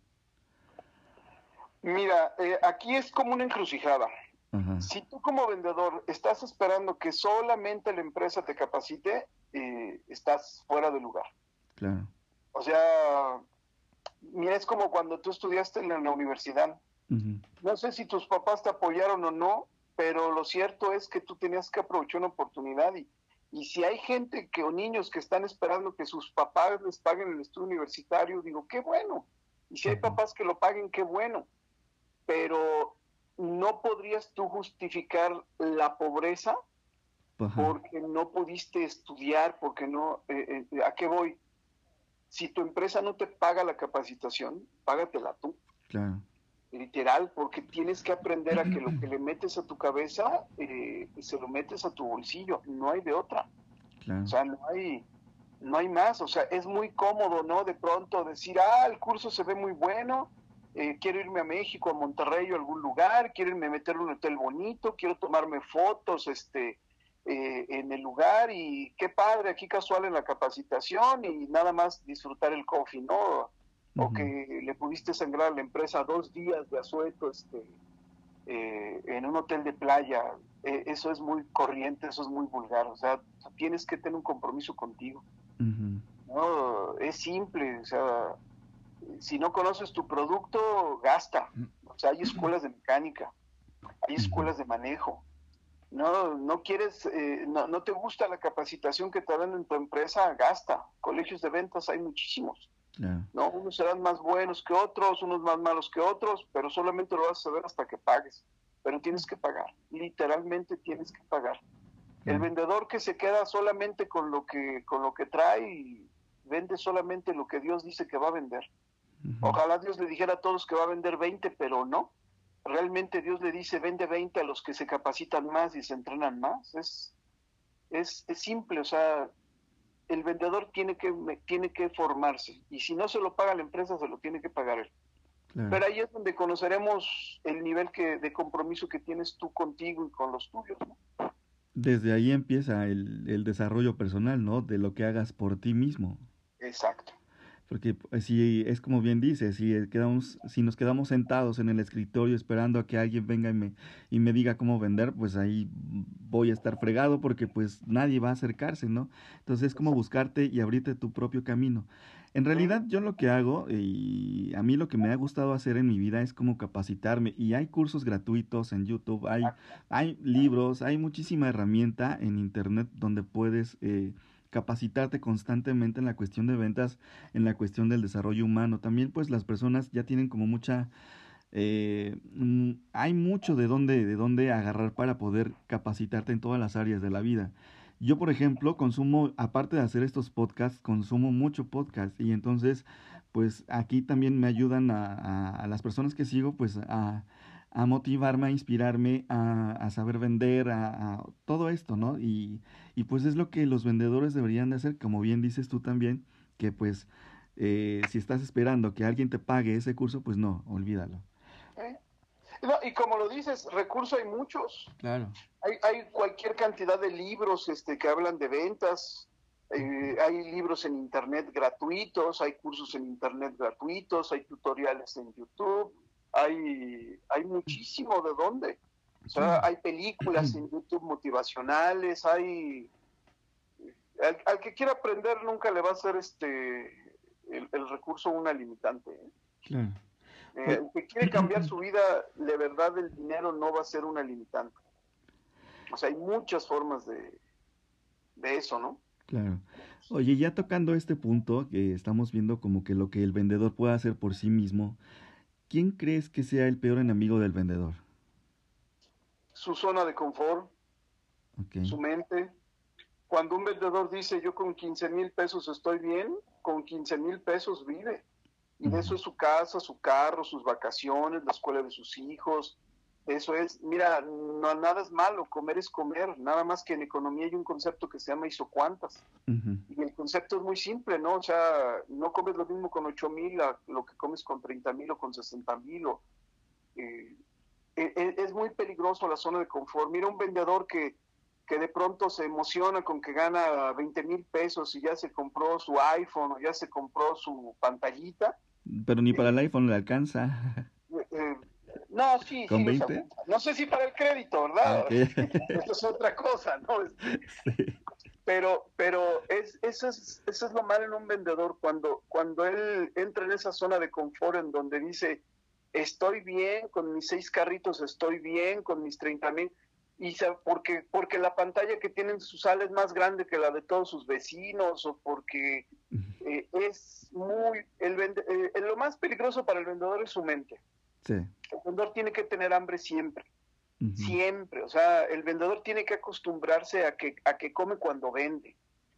Mira, eh, aquí es como una encrucijada. Si tú como vendedor estás esperando que solamente la empresa te capacite, eh, estás fuera de lugar. Claro. O sea, mira, es como cuando tú estudiaste en la universidad. No sé si tus papás te apoyaron o no, pero lo cierto es que tú tenías que aprovechar una oportunidad y, y si hay gente que o niños que están esperando que sus papás les paguen el estudio universitario, digo, qué bueno. Y si hay papás que lo paguen, qué bueno. Pero no podrías tú justificar la pobreza porque no pudiste estudiar, porque no, eh, eh, ¿a qué voy? Si tu empresa no te paga la capacitación, págatela tú. Claro. Literal, porque tienes que aprender a que lo que le metes a tu cabeza, eh, se lo metes a tu bolsillo, no hay de otra. O sea, no hay, no hay más, o sea, es muy cómodo, ¿no? De pronto decir, ah, el curso se ve muy bueno, eh, quiero irme a México, a Monterrey o a algún lugar, quiero irme a meter un hotel bonito, quiero tomarme fotos este, eh, en el lugar y qué padre, aquí casual en la capacitación y nada más disfrutar el coffee, ¿no? O que le pudiste sangrar a la empresa dos días de asueto este, eh, en un hotel de playa. eso es muy corriente, eso es muy vulgar, o sea, tienes que tener un compromiso contigo. No, es simple, o sea, si no conoces tu producto, gasta. O sea, hay escuelas de mecánica, hay escuelas de manejo. No, no quieres, eh, no, no, te gusta la capacitación que te dan en tu empresa, gasta. Colegios de ventas hay muchísimos. No, unos serán más buenos que otros, unos más malos que otros, pero solamente lo vas a saber hasta que pagues. Pero tienes que pagar, literalmente tienes que pagar. El vendedor que se queda solamente con lo que con lo que trae vende solamente lo que Dios dice que va a vender. Ojalá Dios le dijera a todos que va a vender 20, pero no. Realmente Dios le dice, vende 20 a los que se capacitan más y se entrenan más. Es, es, simple, o sea, el vendedor tiene que, tiene que formarse y si no se lo paga la empresa, se lo tiene que pagar él. Pero ahí es donde conoceremos el nivel que, de compromiso que tienes tú contigo y con los tuyos. Desde ahí empieza el, el desarrollo personal, ¿no? De lo que hagas por ti mismo. Exacto. Porque pues, si es como bien dice, si, quedamos, si nos quedamos sentados en el escritorio esperando a que alguien venga y me, y me diga cómo vender, pues ahí voy a estar fregado porque pues nadie va a acercarse, ¿no? Entonces es como buscarte y abrirte tu propio camino. En realidad yo lo que hago y a mí lo que me ha gustado hacer en mi vida es como capacitarme y hay cursos gratuitos en YouTube, hay, hay libros, hay muchísima herramienta en Internet donde puedes... Eh, capacitarte constantemente en la cuestión de ventas, en la cuestión del desarrollo humano. También pues las personas ya tienen como mucha... Eh, mm, hay mucho de dónde, de dónde agarrar para poder capacitarte en todas las áreas de la vida. Yo, por ejemplo, consumo, aparte de hacer estos podcasts, consumo mucho podcast y entonces, pues aquí también me ayudan a, a las personas que sigo, pues a, a motivarme, a inspirarme, a, saber vender, a, todo esto, ¿no? Y, y, pues es lo que los vendedores deberían de hacer, como bien dices tú también, que pues eh, si estás esperando que alguien te pague ese curso, pues no, olvídalo. ¿Eh? No, y como lo dices, recursos hay muchos. Claro. Hay, hay cualquier cantidad de libros este, que hablan de ventas, eh, hay libros en internet gratuitos, hay cursos en internet gratuitos, hay tutoriales en YouTube, hay, hay muchísimo de dónde. O sea, hay películas en YouTube motivacionales, hay... Al, que quiera aprender nunca le va a ser este el, recurso una limitante. ¿eh? Eh, el que quiere cambiar su vida, de verdad el dinero no va a ser una limitante. O sea, hay muchas formas de, de eso, ¿no? Claro. Oye, ya tocando este punto, que estamos viendo como que lo que el vendedor puede hacer por sí mismo, ¿quién crees que sea el peor enemigo del vendedor? Su zona de confort, su mente. Cuando un vendedor dice yo con 15 mil pesos estoy bien, con 15 mil pesos vive. Y de eso es su casa, su carro, sus vacaciones, la escuela de sus hijos, Eso es, mira, no nada es malo, comer es comer, nada más que en economía hay un concepto que se llama isocuantas. Y el concepto es muy simple, ¿no? O sea, no comes lo mismo con 8 mil a lo que comes con 30 mil o con 60 mil. Eh, e, e, es muy peligroso la zona de confort. Mira un vendedor que, que de pronto se emociona con que gana 20 mil pesos y ya se compró su iPhone o ya se compró su pantallita. Pero ni para el iPhone le alcanza. No, sí, ¿Con sí, 20? no sé si para el crédito, ¿verdad? Ah, ok. Esto es otra cosa, ¿no? Sí. Pero, pero es, eso, es, eso es lo malo en un vendedor, cuando, cuando él entra en esa zona de confort en donde dice, estoy bien, con mis seis carritos estoy bien, con mis 30 mil, y porque, porque la pantalla que tiene en su sala es más grande que la de todos sus vecinos, o porque eh, es muy, el vende- eh, lo más peligroso para el vendedor es su mente. Sí. El vendedor tiene que tener hambre siempre, siempre. O sea, el vendedor tiene que acostumbrarse a que, a que come cuando vende,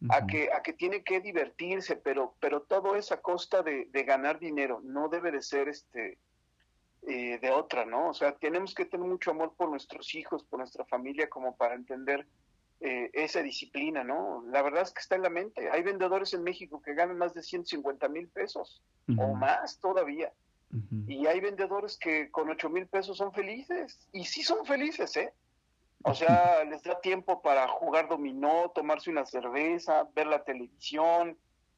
a que, a que tiene que divertirse, pero, pero todo es a costa de, de ganar dinero. No debe de ser este eh, de otra, ¿no? O sea, tenemos que tener mucho amor por nuestros hijos, por nuestra familia, como para entender eh, esa disciplina, ¿no? La verdad es que está en la mente. Hay vendedores en México que ganan más de 150 mil pesos o más todavía. Y hay vendedores que con 8 mil pesos son felices. Y sí son felices, ¿eh? O sea, les da tiempo para jugar dominó, tomarse una cerveza, ver la televisión.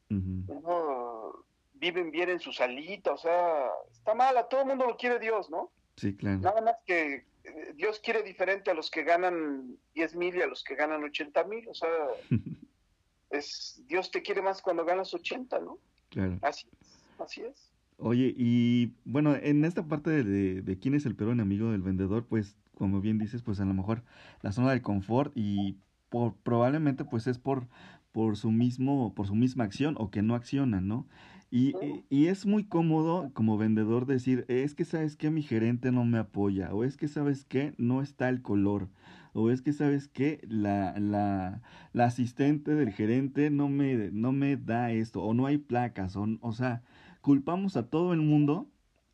¿no? Viven bien en su salita. O sea, está mal. A todo el mundo lo quiere Dios, ¿no? Sí, claro. Nada más que eh, Dios quiere diferente a los que ganan 10 mil y a los que ganan 80 mil. O sea, es, Dios te quiere más cuando ganas 80, ¿no? Claro. Así es. Así es. Oye, y bueno, en esta parte de, de, de quién es el peor enemigo del vendedor, pues como bien dices, pues a lo mejor la zona de confort y por, probablemente pues es por, por su mismo, por su misma acción o que no accionan, ¿no? Y, y, y es muy cómodo como vendedor decir, es que sabes que mi gerente no me apoya, o es que sabes que no está el color, o es que sabes que la, la, la asistente del gerente no me, no me da esto, o no hay placas, o, o sea, culpamos a todo el mundo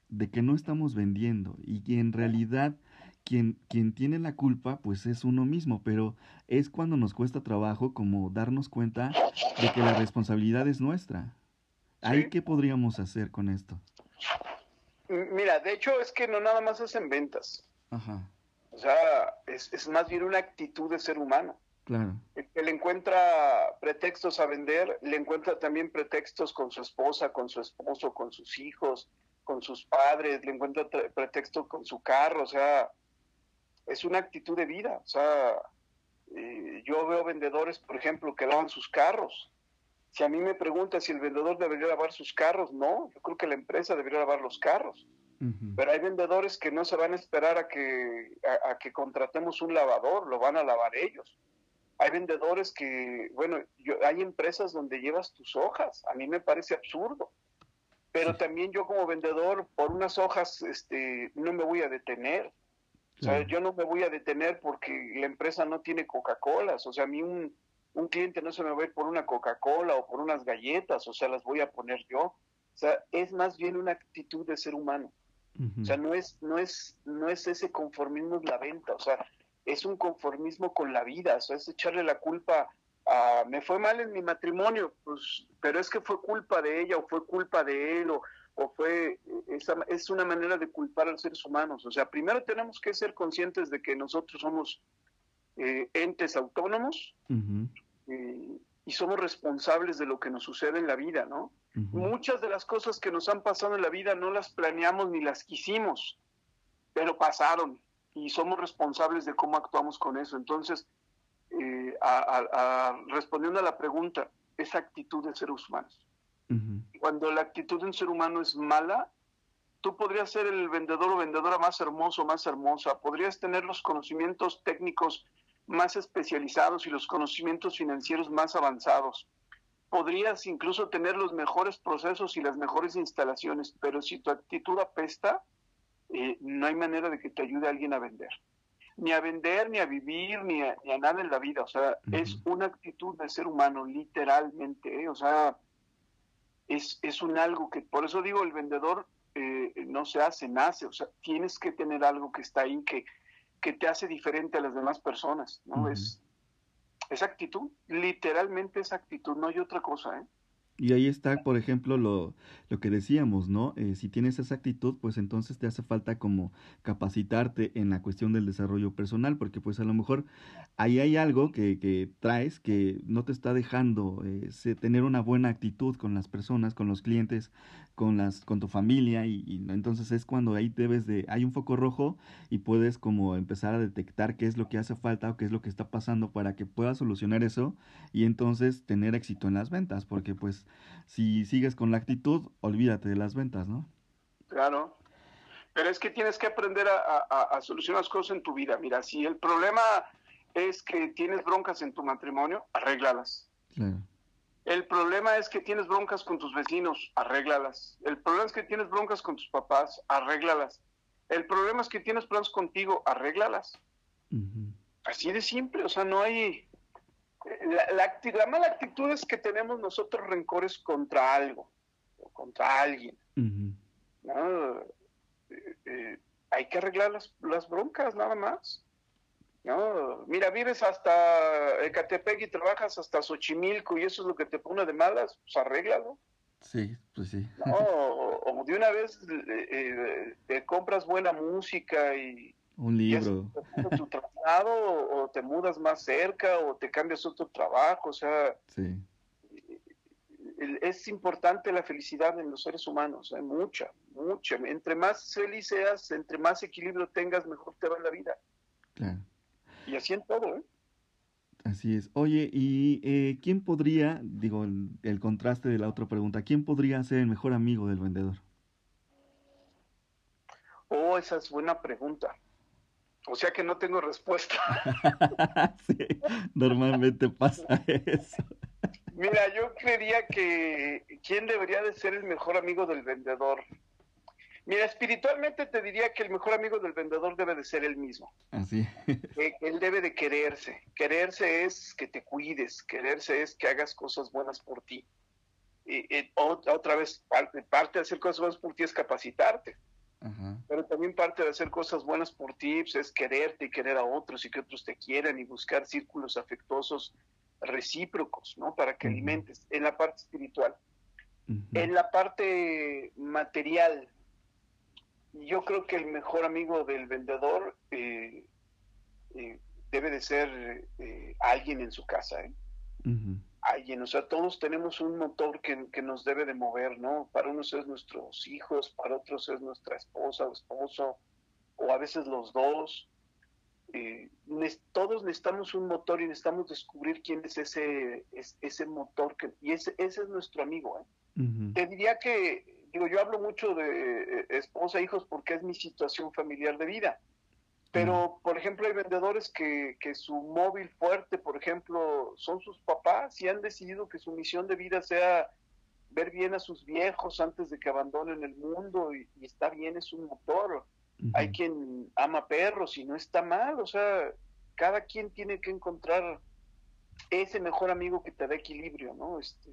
de que no estamos vendiendo y que en realidad quien, quien tiene la culpa pues es uno mismo, pero es cuando nos cuesta trabajo como darnos cuenta de que la responsabilidad es nuestra. ¿Ahí qué podríamos hacer con esto? Mira, de hecho es que no nada más hacen ventas. Ajá, O sea, es, es más bien una actitud de ser humano. Claro. El que le encuentra pretextos a vender, le encuentra también pretextos con su esposa, con su esposo, con sus hijos, con sus padres, le encuentra tre- pretexto con su carro, o sea, es una actitud de vida. O sea, eh, yo veo vendedores, por ejemplo, que lavan sus carros. Si a mí me pregunta si el vendedor debería lavar sus carros, no, yo creo que la empresa debería lavar los carros. Pero hay vendedores que no se van a esperar a que, a, a que contratemos un lavador, lo van a lavar ellos. Hay vendedores que, bueno, yo, hay empresas donde llevas tus hojas, a mí me parece absurdo. Pero también yo como vendedor, por unas hojas, este, no me voy a detener. O sea, yo no me voy a detener porque la empresa no tiene Coca-Colas. O sea, a mí un, un cliente no se me va a ir por una Coca-Cola o por unas galletas, o sea, las voy a poner yo. O sea, es más bien una actitud de ser humano. O sea, no es, no es, no es ese conformismo en la venta, o sea, es un conformismo con la vida, o sea, es echarle la culpa a, me fue mal en mi matrimonio, pues, pero es que fue culpa de ella o fue culpa de él o, o fue, esa, es una manera de culpar a los seres humanos. O sea, primero tenemos que ser conscientes de que nosotros somos eh, entes autónomos eh, y somos responsables de lo que nos sucede en la vida, ¿no? Muchas de las cosas que nos han pasado en la vida no las planeamos ni las quisimos, pero pasaron y somos responsables de cómo actuamos con eso. Entonces, eh, a- a- a- respondiendo a la pregunta, esa actitud de seres humanos. ujú, Cuando la actitud de un ser humano es mala, tú podrías ser el vendedor o vendedora más hermoso, más hermosa, podrías tener los conocimientos técnicos más especializados y los conocimientos financieros más avanzados. Podrías incluso tener los mejores procesos y las mejores instalaciones, pero si tu actitud apesta, eh, no hay manera de que te ayude alguien a vender. Ni a vender, ni a vivir, ni a, ni a nada en la vida. O sea, es una actitud de ser humano, literalmente. ¿eh? O sea, es, es un algo que, por eso digo, el vendedor eh, no se hace, nace, o sea, tienes que tener algo que está ahí que, que te hace diferente a las demás personas, ¿no? Es esa actitud, literalmente esa actitud, no hay otra cosa, ¿eh? Y ahí está, por ejemplo, lo, lo que decíamos, ¿no? Eh, si tienes esa actitud, pues entonces te hace falta como capacitarte en la cuestión del desarrollo personal, porque pues a lo mejor ahí hay algo que, que traes que no te está dejando eh, tener una buena actitud con las personas, con los clientes, con las con tu familia y, entonces es cuando ahí debes de hay un foco rojo y puedes como empezar a detectar qué es lo que hace falta o qué es lo que está pasando para que puedas solucionar eso y entonces tener éxito en las ventas porque pues si sigues con la actitud olvídate de las ventas no claro pero es que tienes que aprender a, solucionar las cosas en tu vida mira si el problema es que tienes broncas en tu matrimonio arréglalas claro el problema es que tienes broncas con tus vecinos, arréglalas. El problema es que tienes broncas con tus papás, arréglalas. El problema es que tienes problemas contigo, arréglalas. Así de simple, o sea, no hay... La, mala actitud es que tenemos nosotros rencores contra algo, o contra alguien. Eh, eh, hay que arreglar las, las broncas, nada más. No, mira, vives hasta Ecatepec y trabajas hasta Xochimilco y eso es lo que te pone de malas, pues arréglalo. Sí, pues sí. No, o, de una vez eh, eh, te compras buena música y... Un libro. Y tu traslado, o, te mudas más cerca, o te cambias otro trabajo, o sea... Sí. Es importante la felicidad en los seres humanos, hay ¿eh? mucha, mucha. Entre más feliz seas, entre más equilibrio tengas, mejor te va la vida. Claro. Y así en todo, ¿eh? Así es. Oye, ¿y eh, quién podría, digo, el, contraste de la otra pregunta, quién podría ser el mejor amigo del vendedor? Oh, esa es buena pregunta. O sea que no tengo respuesta. sí, normalmente pasa eso. Mira, yo creería que quién debería de ser el mejor amigo del vendedor. Mira, espiritualmente te diría que el mejor amigo del vendedor debe de ser él mismo. Así. él debe de quererse. Quererse es que te cuides, quererse es que hagas cosas buenas por ti. Y, otra vez, parte, parte, de hacer cosas buenas por ti es capacitarte. Pero también parte de hacer cosas buenas por ti pues, es quererte y querer a otros y que otros te quieran y buscar círculos afectuosos recíprocos, ¿no? Para que alimentes en la parte espiritual. En la parte material, yo creo que el mejor amigo del vendedor eh, eh, debe de ser eh, alguien en su casa, ¿eh? Alguien, o sea, todos tenemos un motor que, que, nos debe de mover, ¿no? Para unos es nuestros hijos, para otros es nuestra esposa o esposo, o a veces los dos. todos necesitamos un motor y necesitamos descubrir quién es ese, ese motor, que, y ese, ese es nuestro amigo, ¿eh? Te diría que digo, yo hablo mucho de eh, esposa e hijos porque es mi situación familiar de vida. Pero, por ejemplo, hay vendedores que, que, su móvil fuerte, por ejemplo, son sus papás y han decidido que su misión de vida sea ver bien a sus viejos antes de que abandonen el mundo y, está bien, es un motor. Hay quien ama perros y no está mal, o sea, cada quien tiene que encontrar ese mejor amigo que te da equilibrio, ¿no? Este,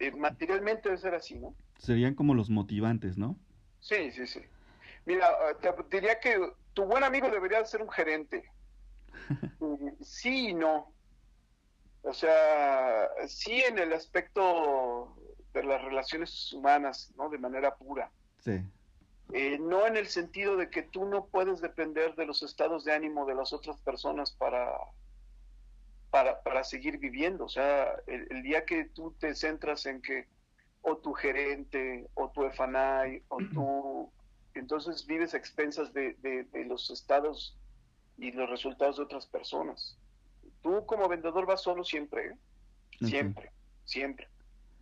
eh, materialmente debe ser así, ¿no? Serían como los motivantes, ¿no? Sí, sí, sí. Mira, te diría que tu buen amigo debería ser un gerente. sí y no. O sea, sí en el aspecto de las relaciones humanas, ¿no? De manera pura. Sí. Eh, no en el sentido de que tú no puedes depender de los estados de ánimo de las otras personas para, para, para seguir viviendo. O sea, el, día que tú te centras en que o tu gerente o tu EFANAI o tú, entonces vives a expensas de, de, los estados y los resultados de otras personas. Tú como vendedor vas solo siempre, ¿eh? siempre, siempre.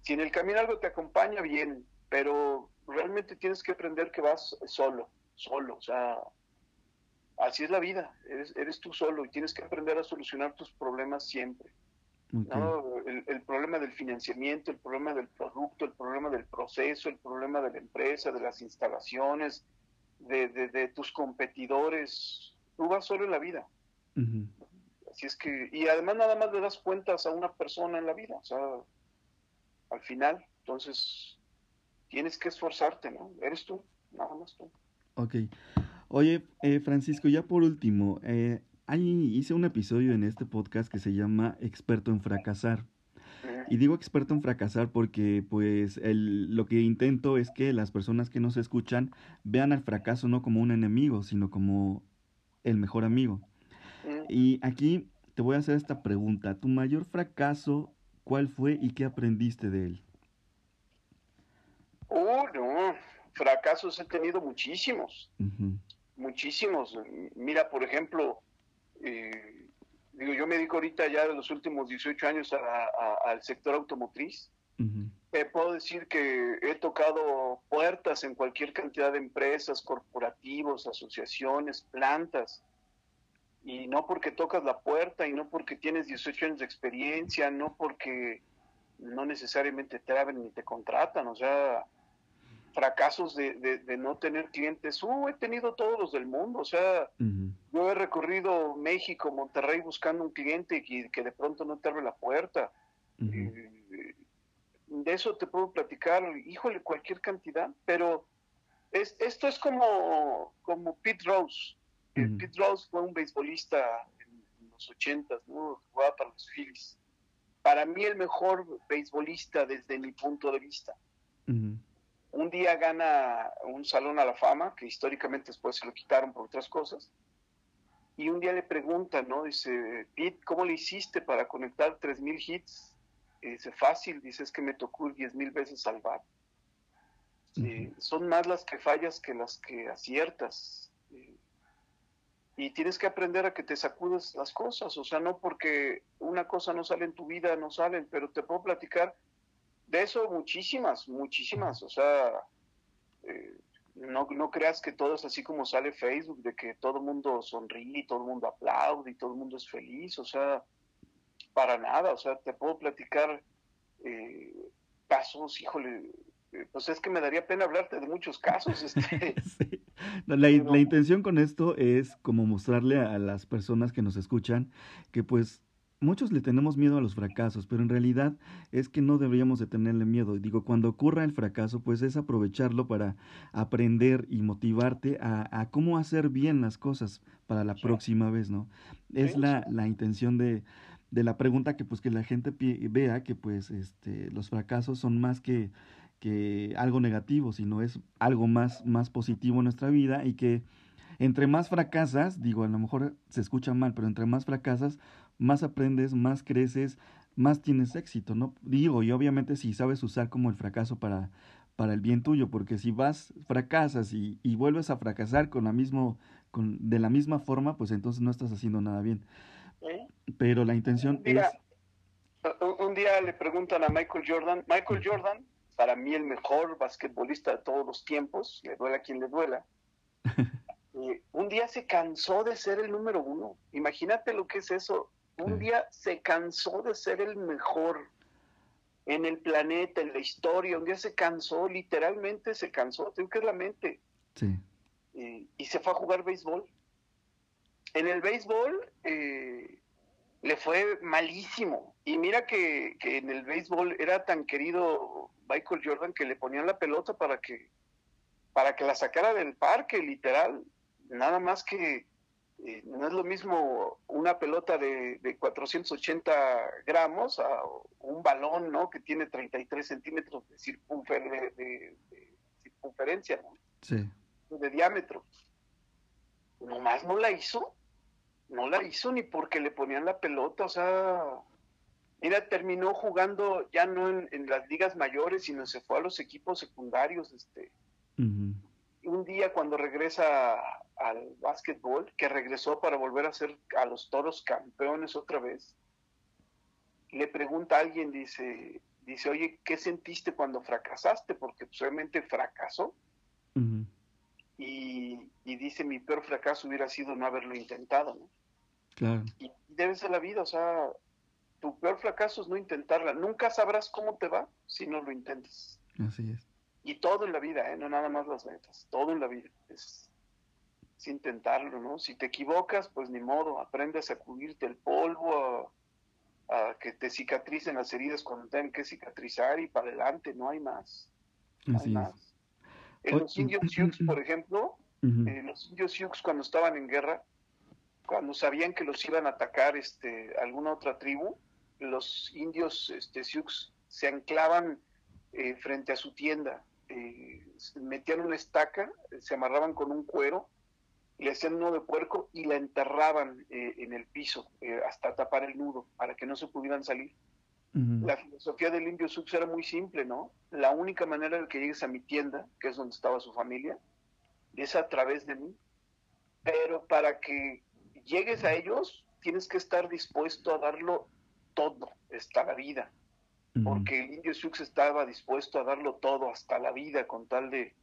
Si en el camino algo te acompaña, bien, pero realmente tienes que aprender que vas solo, solo, o sea, así es la vida, eres, eres tú solo y tienes que aprender a solucionar tus problemas siempre. El, problema del financiamiento, el problema del producto, el problema del proceso, el problema de la empresa, de las instalaciones, de, tus competidores. Tú vas solo en la vida. Así es que, y además nada más le das cuentas a una persona en la vida, o sea, al final. Entonces, tienes que esforzarte, ¿no? Eres tú, nada más tú. Ok. Oye, eh, Francisco, ya por último, eh, ahí hice un episodio en este podcast que se llama Experto en Fracasar. Y digo experto en fracasar porque pues el, lo que intento es que las personas que nos escuchan vean al fracaso no como un enemigo, sino como el mejor amigo. Y aquí te voy a hacer esta pregunta. ¿Tu mayor fracaso cuál fue y qué aprendiste de él? Oh, no. Fracasos he tenido muchísimos. Muchísimos. Mira, por ejemplo, eh, digo, yo me dedico ahorita ya de los últimos 18 años al sector automotriz. Eh, puedo decir que he tocado puertas en cualquier cantidad de empresas, corporativos, asociaciones, plantas. Y no porque tocas la puerta y no porque tienes 18 años de experiencia, no porque no necesariamente te abren ni te contratan. O sea, fracasos de, de, no tener clientes, uh, he tenido todos los del mundo, o sea, yo he recorrido México, Monterrey buscando un cliente y que de pronto no te abre la puerta. Eh, de eso te puedo platicar, híjole, cualquier cantidad, pero es, esto es como, como Pete Rose. Eh, Pete Rose fue un beisbolista en, los ochentas, ¿no? Jugaba para los Phillies. Para mí el mejor beisbolista desde mi punto de vista un día gana un salón a la fama, que históricamente después se lo quitaron por otras cosas, y un día le pregunta, ¿no? Dice, Pete, ¿cómo le hiciste para conectar 3.000 hits? Y dice, fácil, dice, es que me tocó 10.000 veces salvar. son más las que fallas que las que aciertas. y tienes que aprender a que te sacudes las cosas, o sea, no porque una cosa no sale en tu vida, no salen, pero te puedo platicar de eso muchísimas, muchísimas. O sea, eh, no, no creas que todo es así como sale Facebook, de que todo el mundo sonríe, todo el mundo aplaude y todo el mundo es feliz. O sea, para nada. O sea, te puedo platicar eh, casos, híjole, eh, pues es que me daría pena hablarte de muchos casos. Este. la, la, intención con esto es como mostrarle a las personas que nos escuchan que pues Muchos le tenemos miedo a los fracasos, pero en realidad es que no deberíamos de tenerle miedo. Digo, cuando ocurra el fracaso, pues es aprovecharlo para aprender y motivarte a, cómo hacer bien las cosas para la próxima vez, ¿no? Es la, la intención de, de, la pregunta que pues que la gente vea que pues este, los fracasos son más que, que algo negativo, sino es algo más, más positivo en nuestra vida y que entre más fracasas, digo, a lo mejor se escucha mal, pero entre más fracasas, más aprendes, más creces, más tienes éxito, ¿no? Digo, y obviamente si sabes usar como el fracaso para, para el bien tuyo, porque si vas, fracasas y, y vuelves a fracasar con la mismo, con, de la misma forma, pues entonces no estás haciendo nada bien. Pero la intención es... Un día le preguntan a Michael Jordan, Michael Jordan, para mí el mejor basquetbolista de todos los tiempos, le duela a quien le duela, eh, un día se cansó de ser el número uno. Imagínate lo que es eso, un día se cansó de ser el mejor en el planeta, en la historia. Un día se cansó, literalmente se cansó. Tengo que es la mente. Sí. y se fue a jugar béisbol. En el béisbol eh, le fue malísimo. Y mira que, que, en el béisbol era tan querido Michael Jordan que le ponían la pelota para que, para que la sacara del parque, literal. Nada más que eh, no es lo mismo una pelota de, 480 gramos a un balón, ¿no? Que tiene 33 centímetros de, circunferencia, ¿no? Sí. De diámetro. Nomás no la hizo. No la hizo ni porque le ponían la pelota, o sea... Mira, terminó jugando ya no en, las ligas mayores, sino se fue a los equipos secundarios, este un día cuando regresa al básquetbol, que regresó para volver a ser a los toros campeones otra vez, le pregunta a alguien, dice, dice, oye, ¿qué sentiste cuando fracasaste? Porque pues, fracasó. y, dice, mi peor fracaso hubiera sido no haberlo intentado, ¿no? Claro. Y, debe ser la vida, o sea, tu peor fracaso es no intentarla. Nunca sabrás cómo te va si no lo intentas. Así es. Y todo en la vida, ¿eh? no nada más las metas, todo en la vida. Es, intentarlo, ¿no? Si te equivocas, pues ni modo, aprende a sacudirte el polvo, a, que te cicatricen las heridas cuando tengan que cicatrizar y para adelante, no hay más. Así es. En los indios Sioux, por ejemplo, eh, los indios Sioux cuando estaban en guerra, cuando sabían que los iban a atacar este, alguna otra tribu, los indios este, Sioux se anclaban eh, frente a su tienda, eh, metían una estaca, se amarraban con un cuero, le hacían nudo de puerco y la enterraban en el piso hasta tapar el nudo para que no se pudieran salir. La filosofía del indio Sioux era muy simple, ¿no? La única manera de que llegues a mi tienda, que es donde estaba su familia, es a través de mí. Pero para que llegues a ellos, tienes que estar dispuesto a darlo todo, hasta la vida. Porque el indio Sioux estaba dispuesto a darlo todo, hasta la vida, con tal de...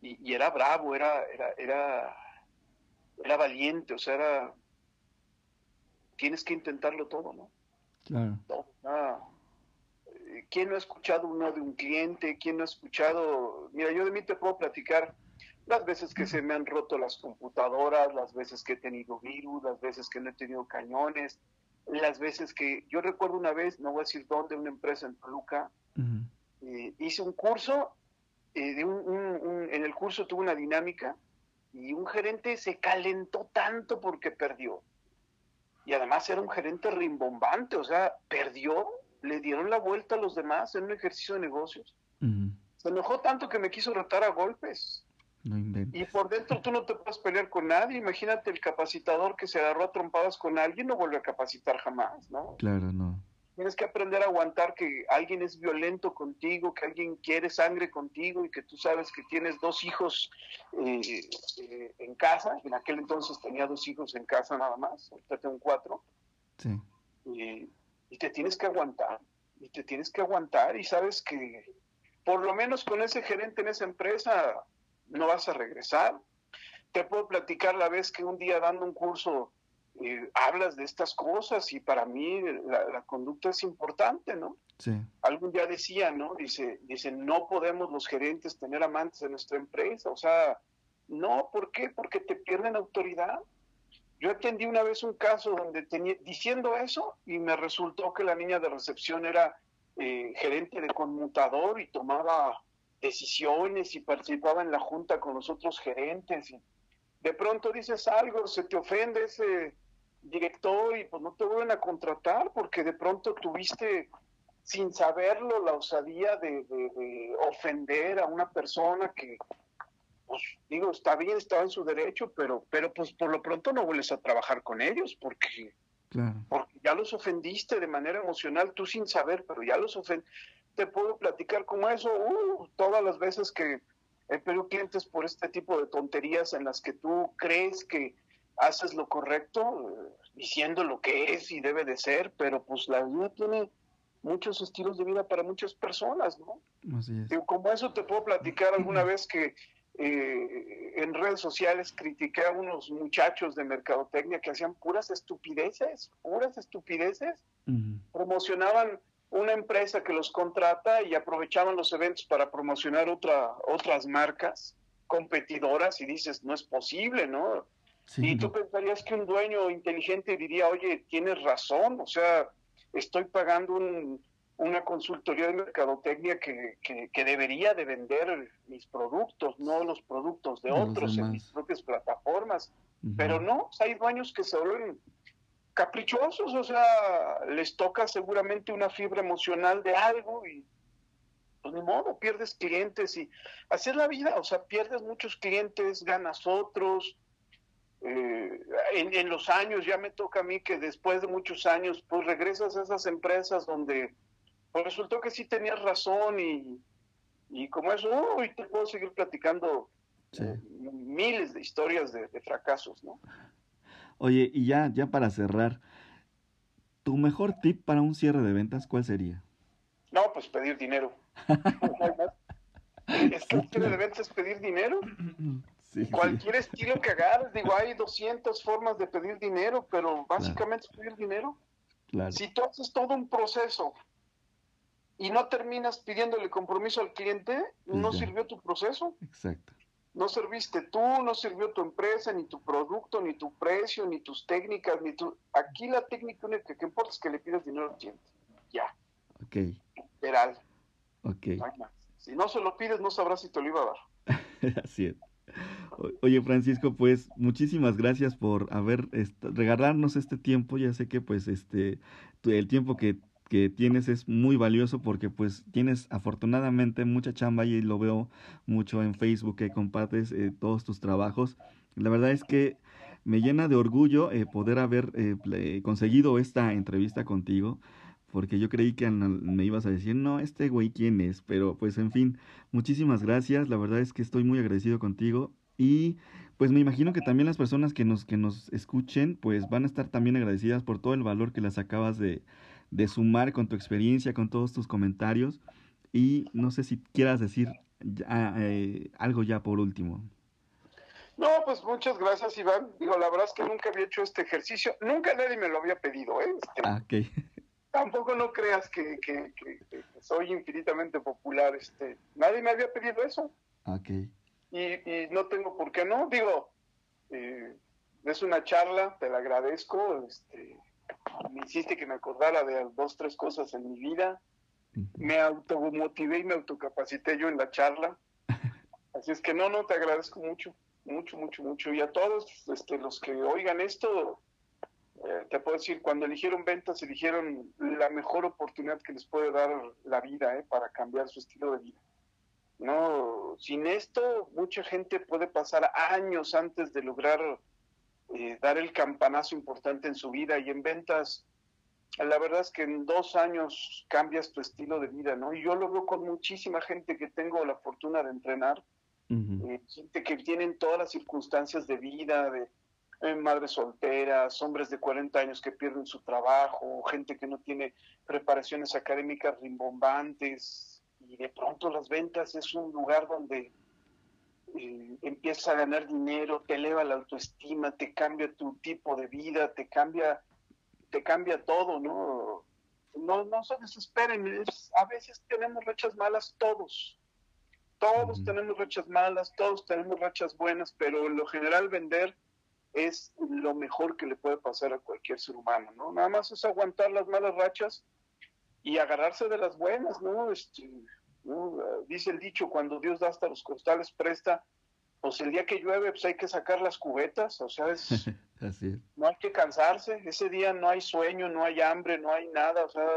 Y, era bravo, era, era, era, era valiente, o sea, era... Tienes que intentarlo todo, ¿no? Claro. ¿Quién no ha escuchado uno de un cliente? ¿Quién no ha escuchado? Mira, yo de mí te puedo platicar las veces que se me han roto las computadoras, las veces que he tenido virus, las veces que no he tenido cañones, las veces que yo recuerdo una vez, no voy a decir dónde, una empresa en Toluca, eh, hice un curso, eh, de un, en el curso tuve una dinámica y un gerente se calentó tanto porque perdió. Y además era un gerente rimbombante, o sea, perdió, le dieron la vuelta a los demás en un ejercicio de negocios. Se enojó tanto que me quiso retar a golpes y por dentro tú no te puedes pelear con nadie. Imagínate el capacitador que se agarró a trompadas con alguien, no vuelve a capacitar jamás, ¿no? Claro, no. Tienes que aprender a aguantar que alguien es violento contigo, que alguien quiere sangre contigo y que tú sabes que tienes dos hijos eh, eh, en casa. En aquel entonces tenía dos hijos en casa nada más, ahorita tengo cuatro. Sí. y te tienes que aguantar, y te tienes que aguantar y sabes que por lo menos con ese gerente en esa empresa no vas a regresar. Te puedo platicar la vez que un día dando un curso eh, hablas de estas cosas y para mí la, conducta es importante, ¿no? Sí. Algún día decía, ¿no? Dice, dice, no podemos los gerentes tener amantes en nuestra empresa, o sea, no, ¿por qué? Porque te pierden autoridad. Yo atendí una vez un caso donde tenía, diciendo eso y me resultó que la niña de recepción era eh, gerente de conmutador y tomaba decisiones y participaba en la junta con los otros gerentes. Y de pronto dices algo, se te ofende ese director y pues no te vuelven a contratar porque de pronto tuviste sin saberlo la osadía de, ofender a una persona que pues digo está bien estaba en su derecho pero pero pues por lo pronto no vuelves a trabajar con ellos porque porque ya los ofendiste de manera emocional tú sin saber pero ya los ofendiste te puedo platicar como eso, uh, todas las veces que he perdido clientes por este tipo de tonterías en las que tú crees que haces lo correcto, diciendo lo que es y debe de ser, pero pues la vida tiene muchos estilos de vida para muchas personas, ¿no? Así es. como eso te puedo platicar alguna vez que eh, en redes sociales critiqué a unos muchachos de mercadotecnia que hacían puras estupideces, puras estupideces, promocionaban una empresa que los contrata y aprovechaban los eventos para promocionar otra, otras marcas competidoras y dices, no es posible, ¿no? Y tú pensarías que un dueño inteligente diría, oye, tienes razón, o sea, estoy pagando una consultoría de mercadotecnia que, que, debería de vender mis productos, no los productos de otros en mis propias plataformas. Pero no, hay dueños que se vuelven caprichosos, o sea, les toca seguramente una fibra emocional de algo y pues ni modo, pierdes clientes y así es la vida, o sea, pierdes muchos clientes, ganas otros. Eh, en, los años ya me toca a mí que después de muchos años, pues regresas a esas empresas donde pues resultó que sí tenías razón y, y como eso, uy, te puedo seguir platicando miles de historias de, de fracasos, ¿no? Oye, y ya, ya para cerrar, ¿tu mejor tip para un cierre de ventas cuál sería? No, pues pedir dinero. es que un cierre de ventas es pedir dinero. Cualquier estilo que agarres, digo, hay 200 formas de pedir dinero, pero básicamente es pedir dinero. Si tú haces todo un proceso y no terminas pidiéndole compromiso al cliente, no sirvió tu proceso. Exacto. No serviste tú, no sirvió tu empresa, ni tu producto, ni tu precio, ni tus técnicas, ni tu... Aquí la técnica única que importa es que le pidas dinero al cliente. Ya. Ok. Literal. Ok. si no se lo pides, no sabrás si te lo iba a dar. Así es. Oye, Francisco, pues muchísimas gracias por haber regalarnos este tiempo. Ya sé que pues este el tiempo que, que, tienes es muy valioso porque pues tienes afortunadamente mucha chamba y lo veo mucho en Facebook que compartes eh, todos tus trabajos. La verdad es que me llena de orgullo eh, poder haber eh, conseguido esta entrevista contigo porque yo creí que me ibas a decir, no, este güey quién es, pero pues en fin, muchísimas gracias, la verdad es que estoy muy agradecido contigo y pues me imagino que también las personas que nos, que nos escuchen pues van a estar también agradecidas por todo el valor que las acabas de, de sumar con tu experiencia, con todos tus comentarios y no sé si quieras decir eh, algo ya por último. No, pues muchas gracias, Iván. Digo, la verdad es que nunca había hecho este ejercicio. Nunca nadie me lo había pedido, ¿eh? Este, ah, ok tampoco no creas que, soy infinitamente popular. Este, nadie me había pedido eso. Okay. Y, no tengo por qué no. Digo, eh, es una charla, te la agradezco. Este, me hiciste que me acordara de dos, tres cosas en mi vida. Me automotivé y me autocapacité yo en la charla. Así es que no, no, te agradezco mucho, mucho, mucho, mucho. Y a todos este, los que oigan esto, eh, te puedo decir, cuando eligieron ventas, eligieron la mejor oportunidad que les puede dar la vida eh, para cambiar su estilo de vida. No, sin esto, mucha gente puede pasar años antes de lograr eh, dar el campanazo importante en su vida y en ventas. La verdad es que en dos años cambias tu estilo de vida, ¿no? Y yo lo veo con muchísima gente que tengo la fortuna de entrenar, gente que tienen todas las circunstancias de vida, de, eh, madres solteras, hombres de 40 años que pierden su trabajo, gente que no tiene preparaciones académicas rimbombantes y de pronto las ventas es un lugar donde eh, empieza a ganar dinero, te eleva la autoestima, te cambia tu tipo de vida, te cambia, te cambia todo, ¿no? No, no se desesperen, a veces tenemos rachas malas todos, todos tenemos rachas malas, todos tenemos rachas buenas, pero en lo general vender es lo mejor que le puede pasar a cualquier ser humano, ¿no? Nada más es aguantar las malas rachas y agarrarse de las buenas, ¿no? Este, Dice el dicho, cuando Dios da hasta los costales presta, pues el día que llueve pues hay que sacar las cubetas, o sea, es, no hay que cansarse, ese día no hay sueño, no hay hambre, no hay nada, o sea,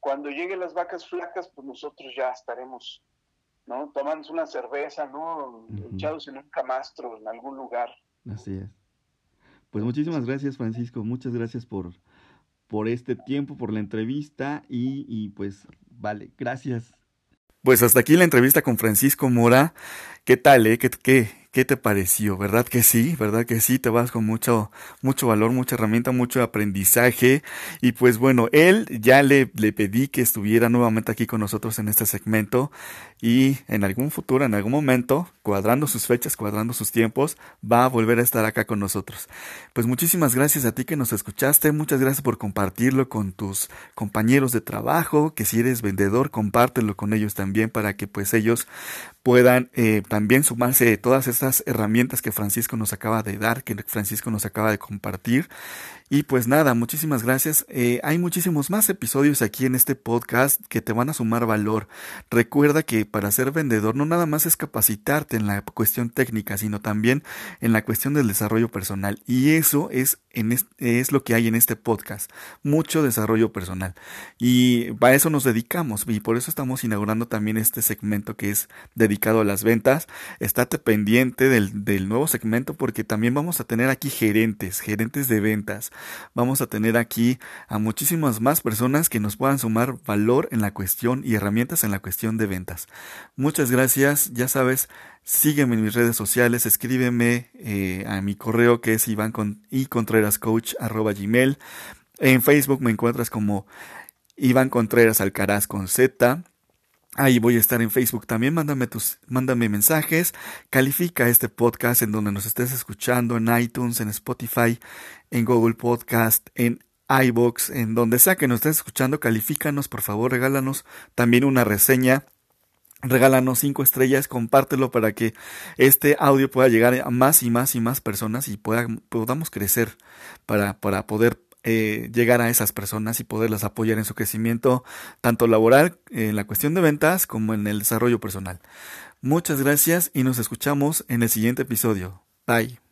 cuando lleguen las vacas flacas, pues nosotros ya estaremos, ¿no? Tomando una cerveza, ¿no? Echados en un camastro en algún lugar. Así es. Pues muchísimas gracias, Francisco. Muchas gracias por, por este tiempo, por la entrevista y, y pues vale, gracias. Pues hasta aquí la entrevista con Francisco Mora. ¿Qué tal, eh? ¿Qué, qué, ¿Qué te pareció? ¿Verdad que sí? ¿Verdad que sí? Te vas con mucho, mucho valor, mucha herramienta, mucho aprendizaje. Y pues bueno, él ya le, le pedí que estuviera nuevamente aquí con nosotros en este segmento. Y en algún futuro, en algún momento, cuadrando sus fechas, cuadrando sus tiempos, va a volver a estar acá con nosotros. Pues muchísimas gracias a ti que nos escuchaste. Muchas gracias por compartirlo con tus compañeros de trabajo. Que si eres vendedor, compártelo con ellos también para que pues ellos puedan eh, también sumarse todas estas herramientas que Francisco nos acaba de dar, que Francisco nos acaba de compartir. Y pues nada, muchísimas gracias. Eh, hay muchísimos más episodios aquí en este podcast que te van a sumar valor. Recuerda que para ser vendedor no nada más es capacitarte en la cuestión técnica, sino también en la cuestión del desarrollo personal. Y eso es, en es lo que hay en este podcast. Mucho desarrollo personal. Y para eso nos dedicamos. Y por eso estamos inaugurando también este segmento que es dedicado a las ventas. Estate pendiente del, del nuevo segmento porque también vamos a tener aquí gerentes, gerentes de ventas vamos a tener aquí a muchísimas más personas que nos puedan sumar valor en la cuestión y herramientas en la cuestión de ventas. Muchas gracias, ya sabes, sígueme en mis redes sociales, escríbeme eh, a mi correo que es iván con, y contreras coach gmail. En Facebook me encuentras como Iván Contreras Alcaraz con Z. Ahí voy a estar en Facebook también. Mándame tus, mándame mensajes. Califica este podcast en donde nos estés escuchando, en iTunes, en Spotify, en Google Podcast, en iBox, en donde sea que nos estés escuchando. Califícanos, por favor, regálanos también una reseña. Regálanos cinco estrellas, compártelo para que este audio pueda llegar a más y más y más personas y pueda, podamos crecer para, para poder eh, llegar a esas personas y poderlas apoyar en su crecimiento, tanto laboral, en la cuestión de ventas, como en el desarrollo personal. Muchas gracias y nos escuchamos en el siguiente episodio. Bye.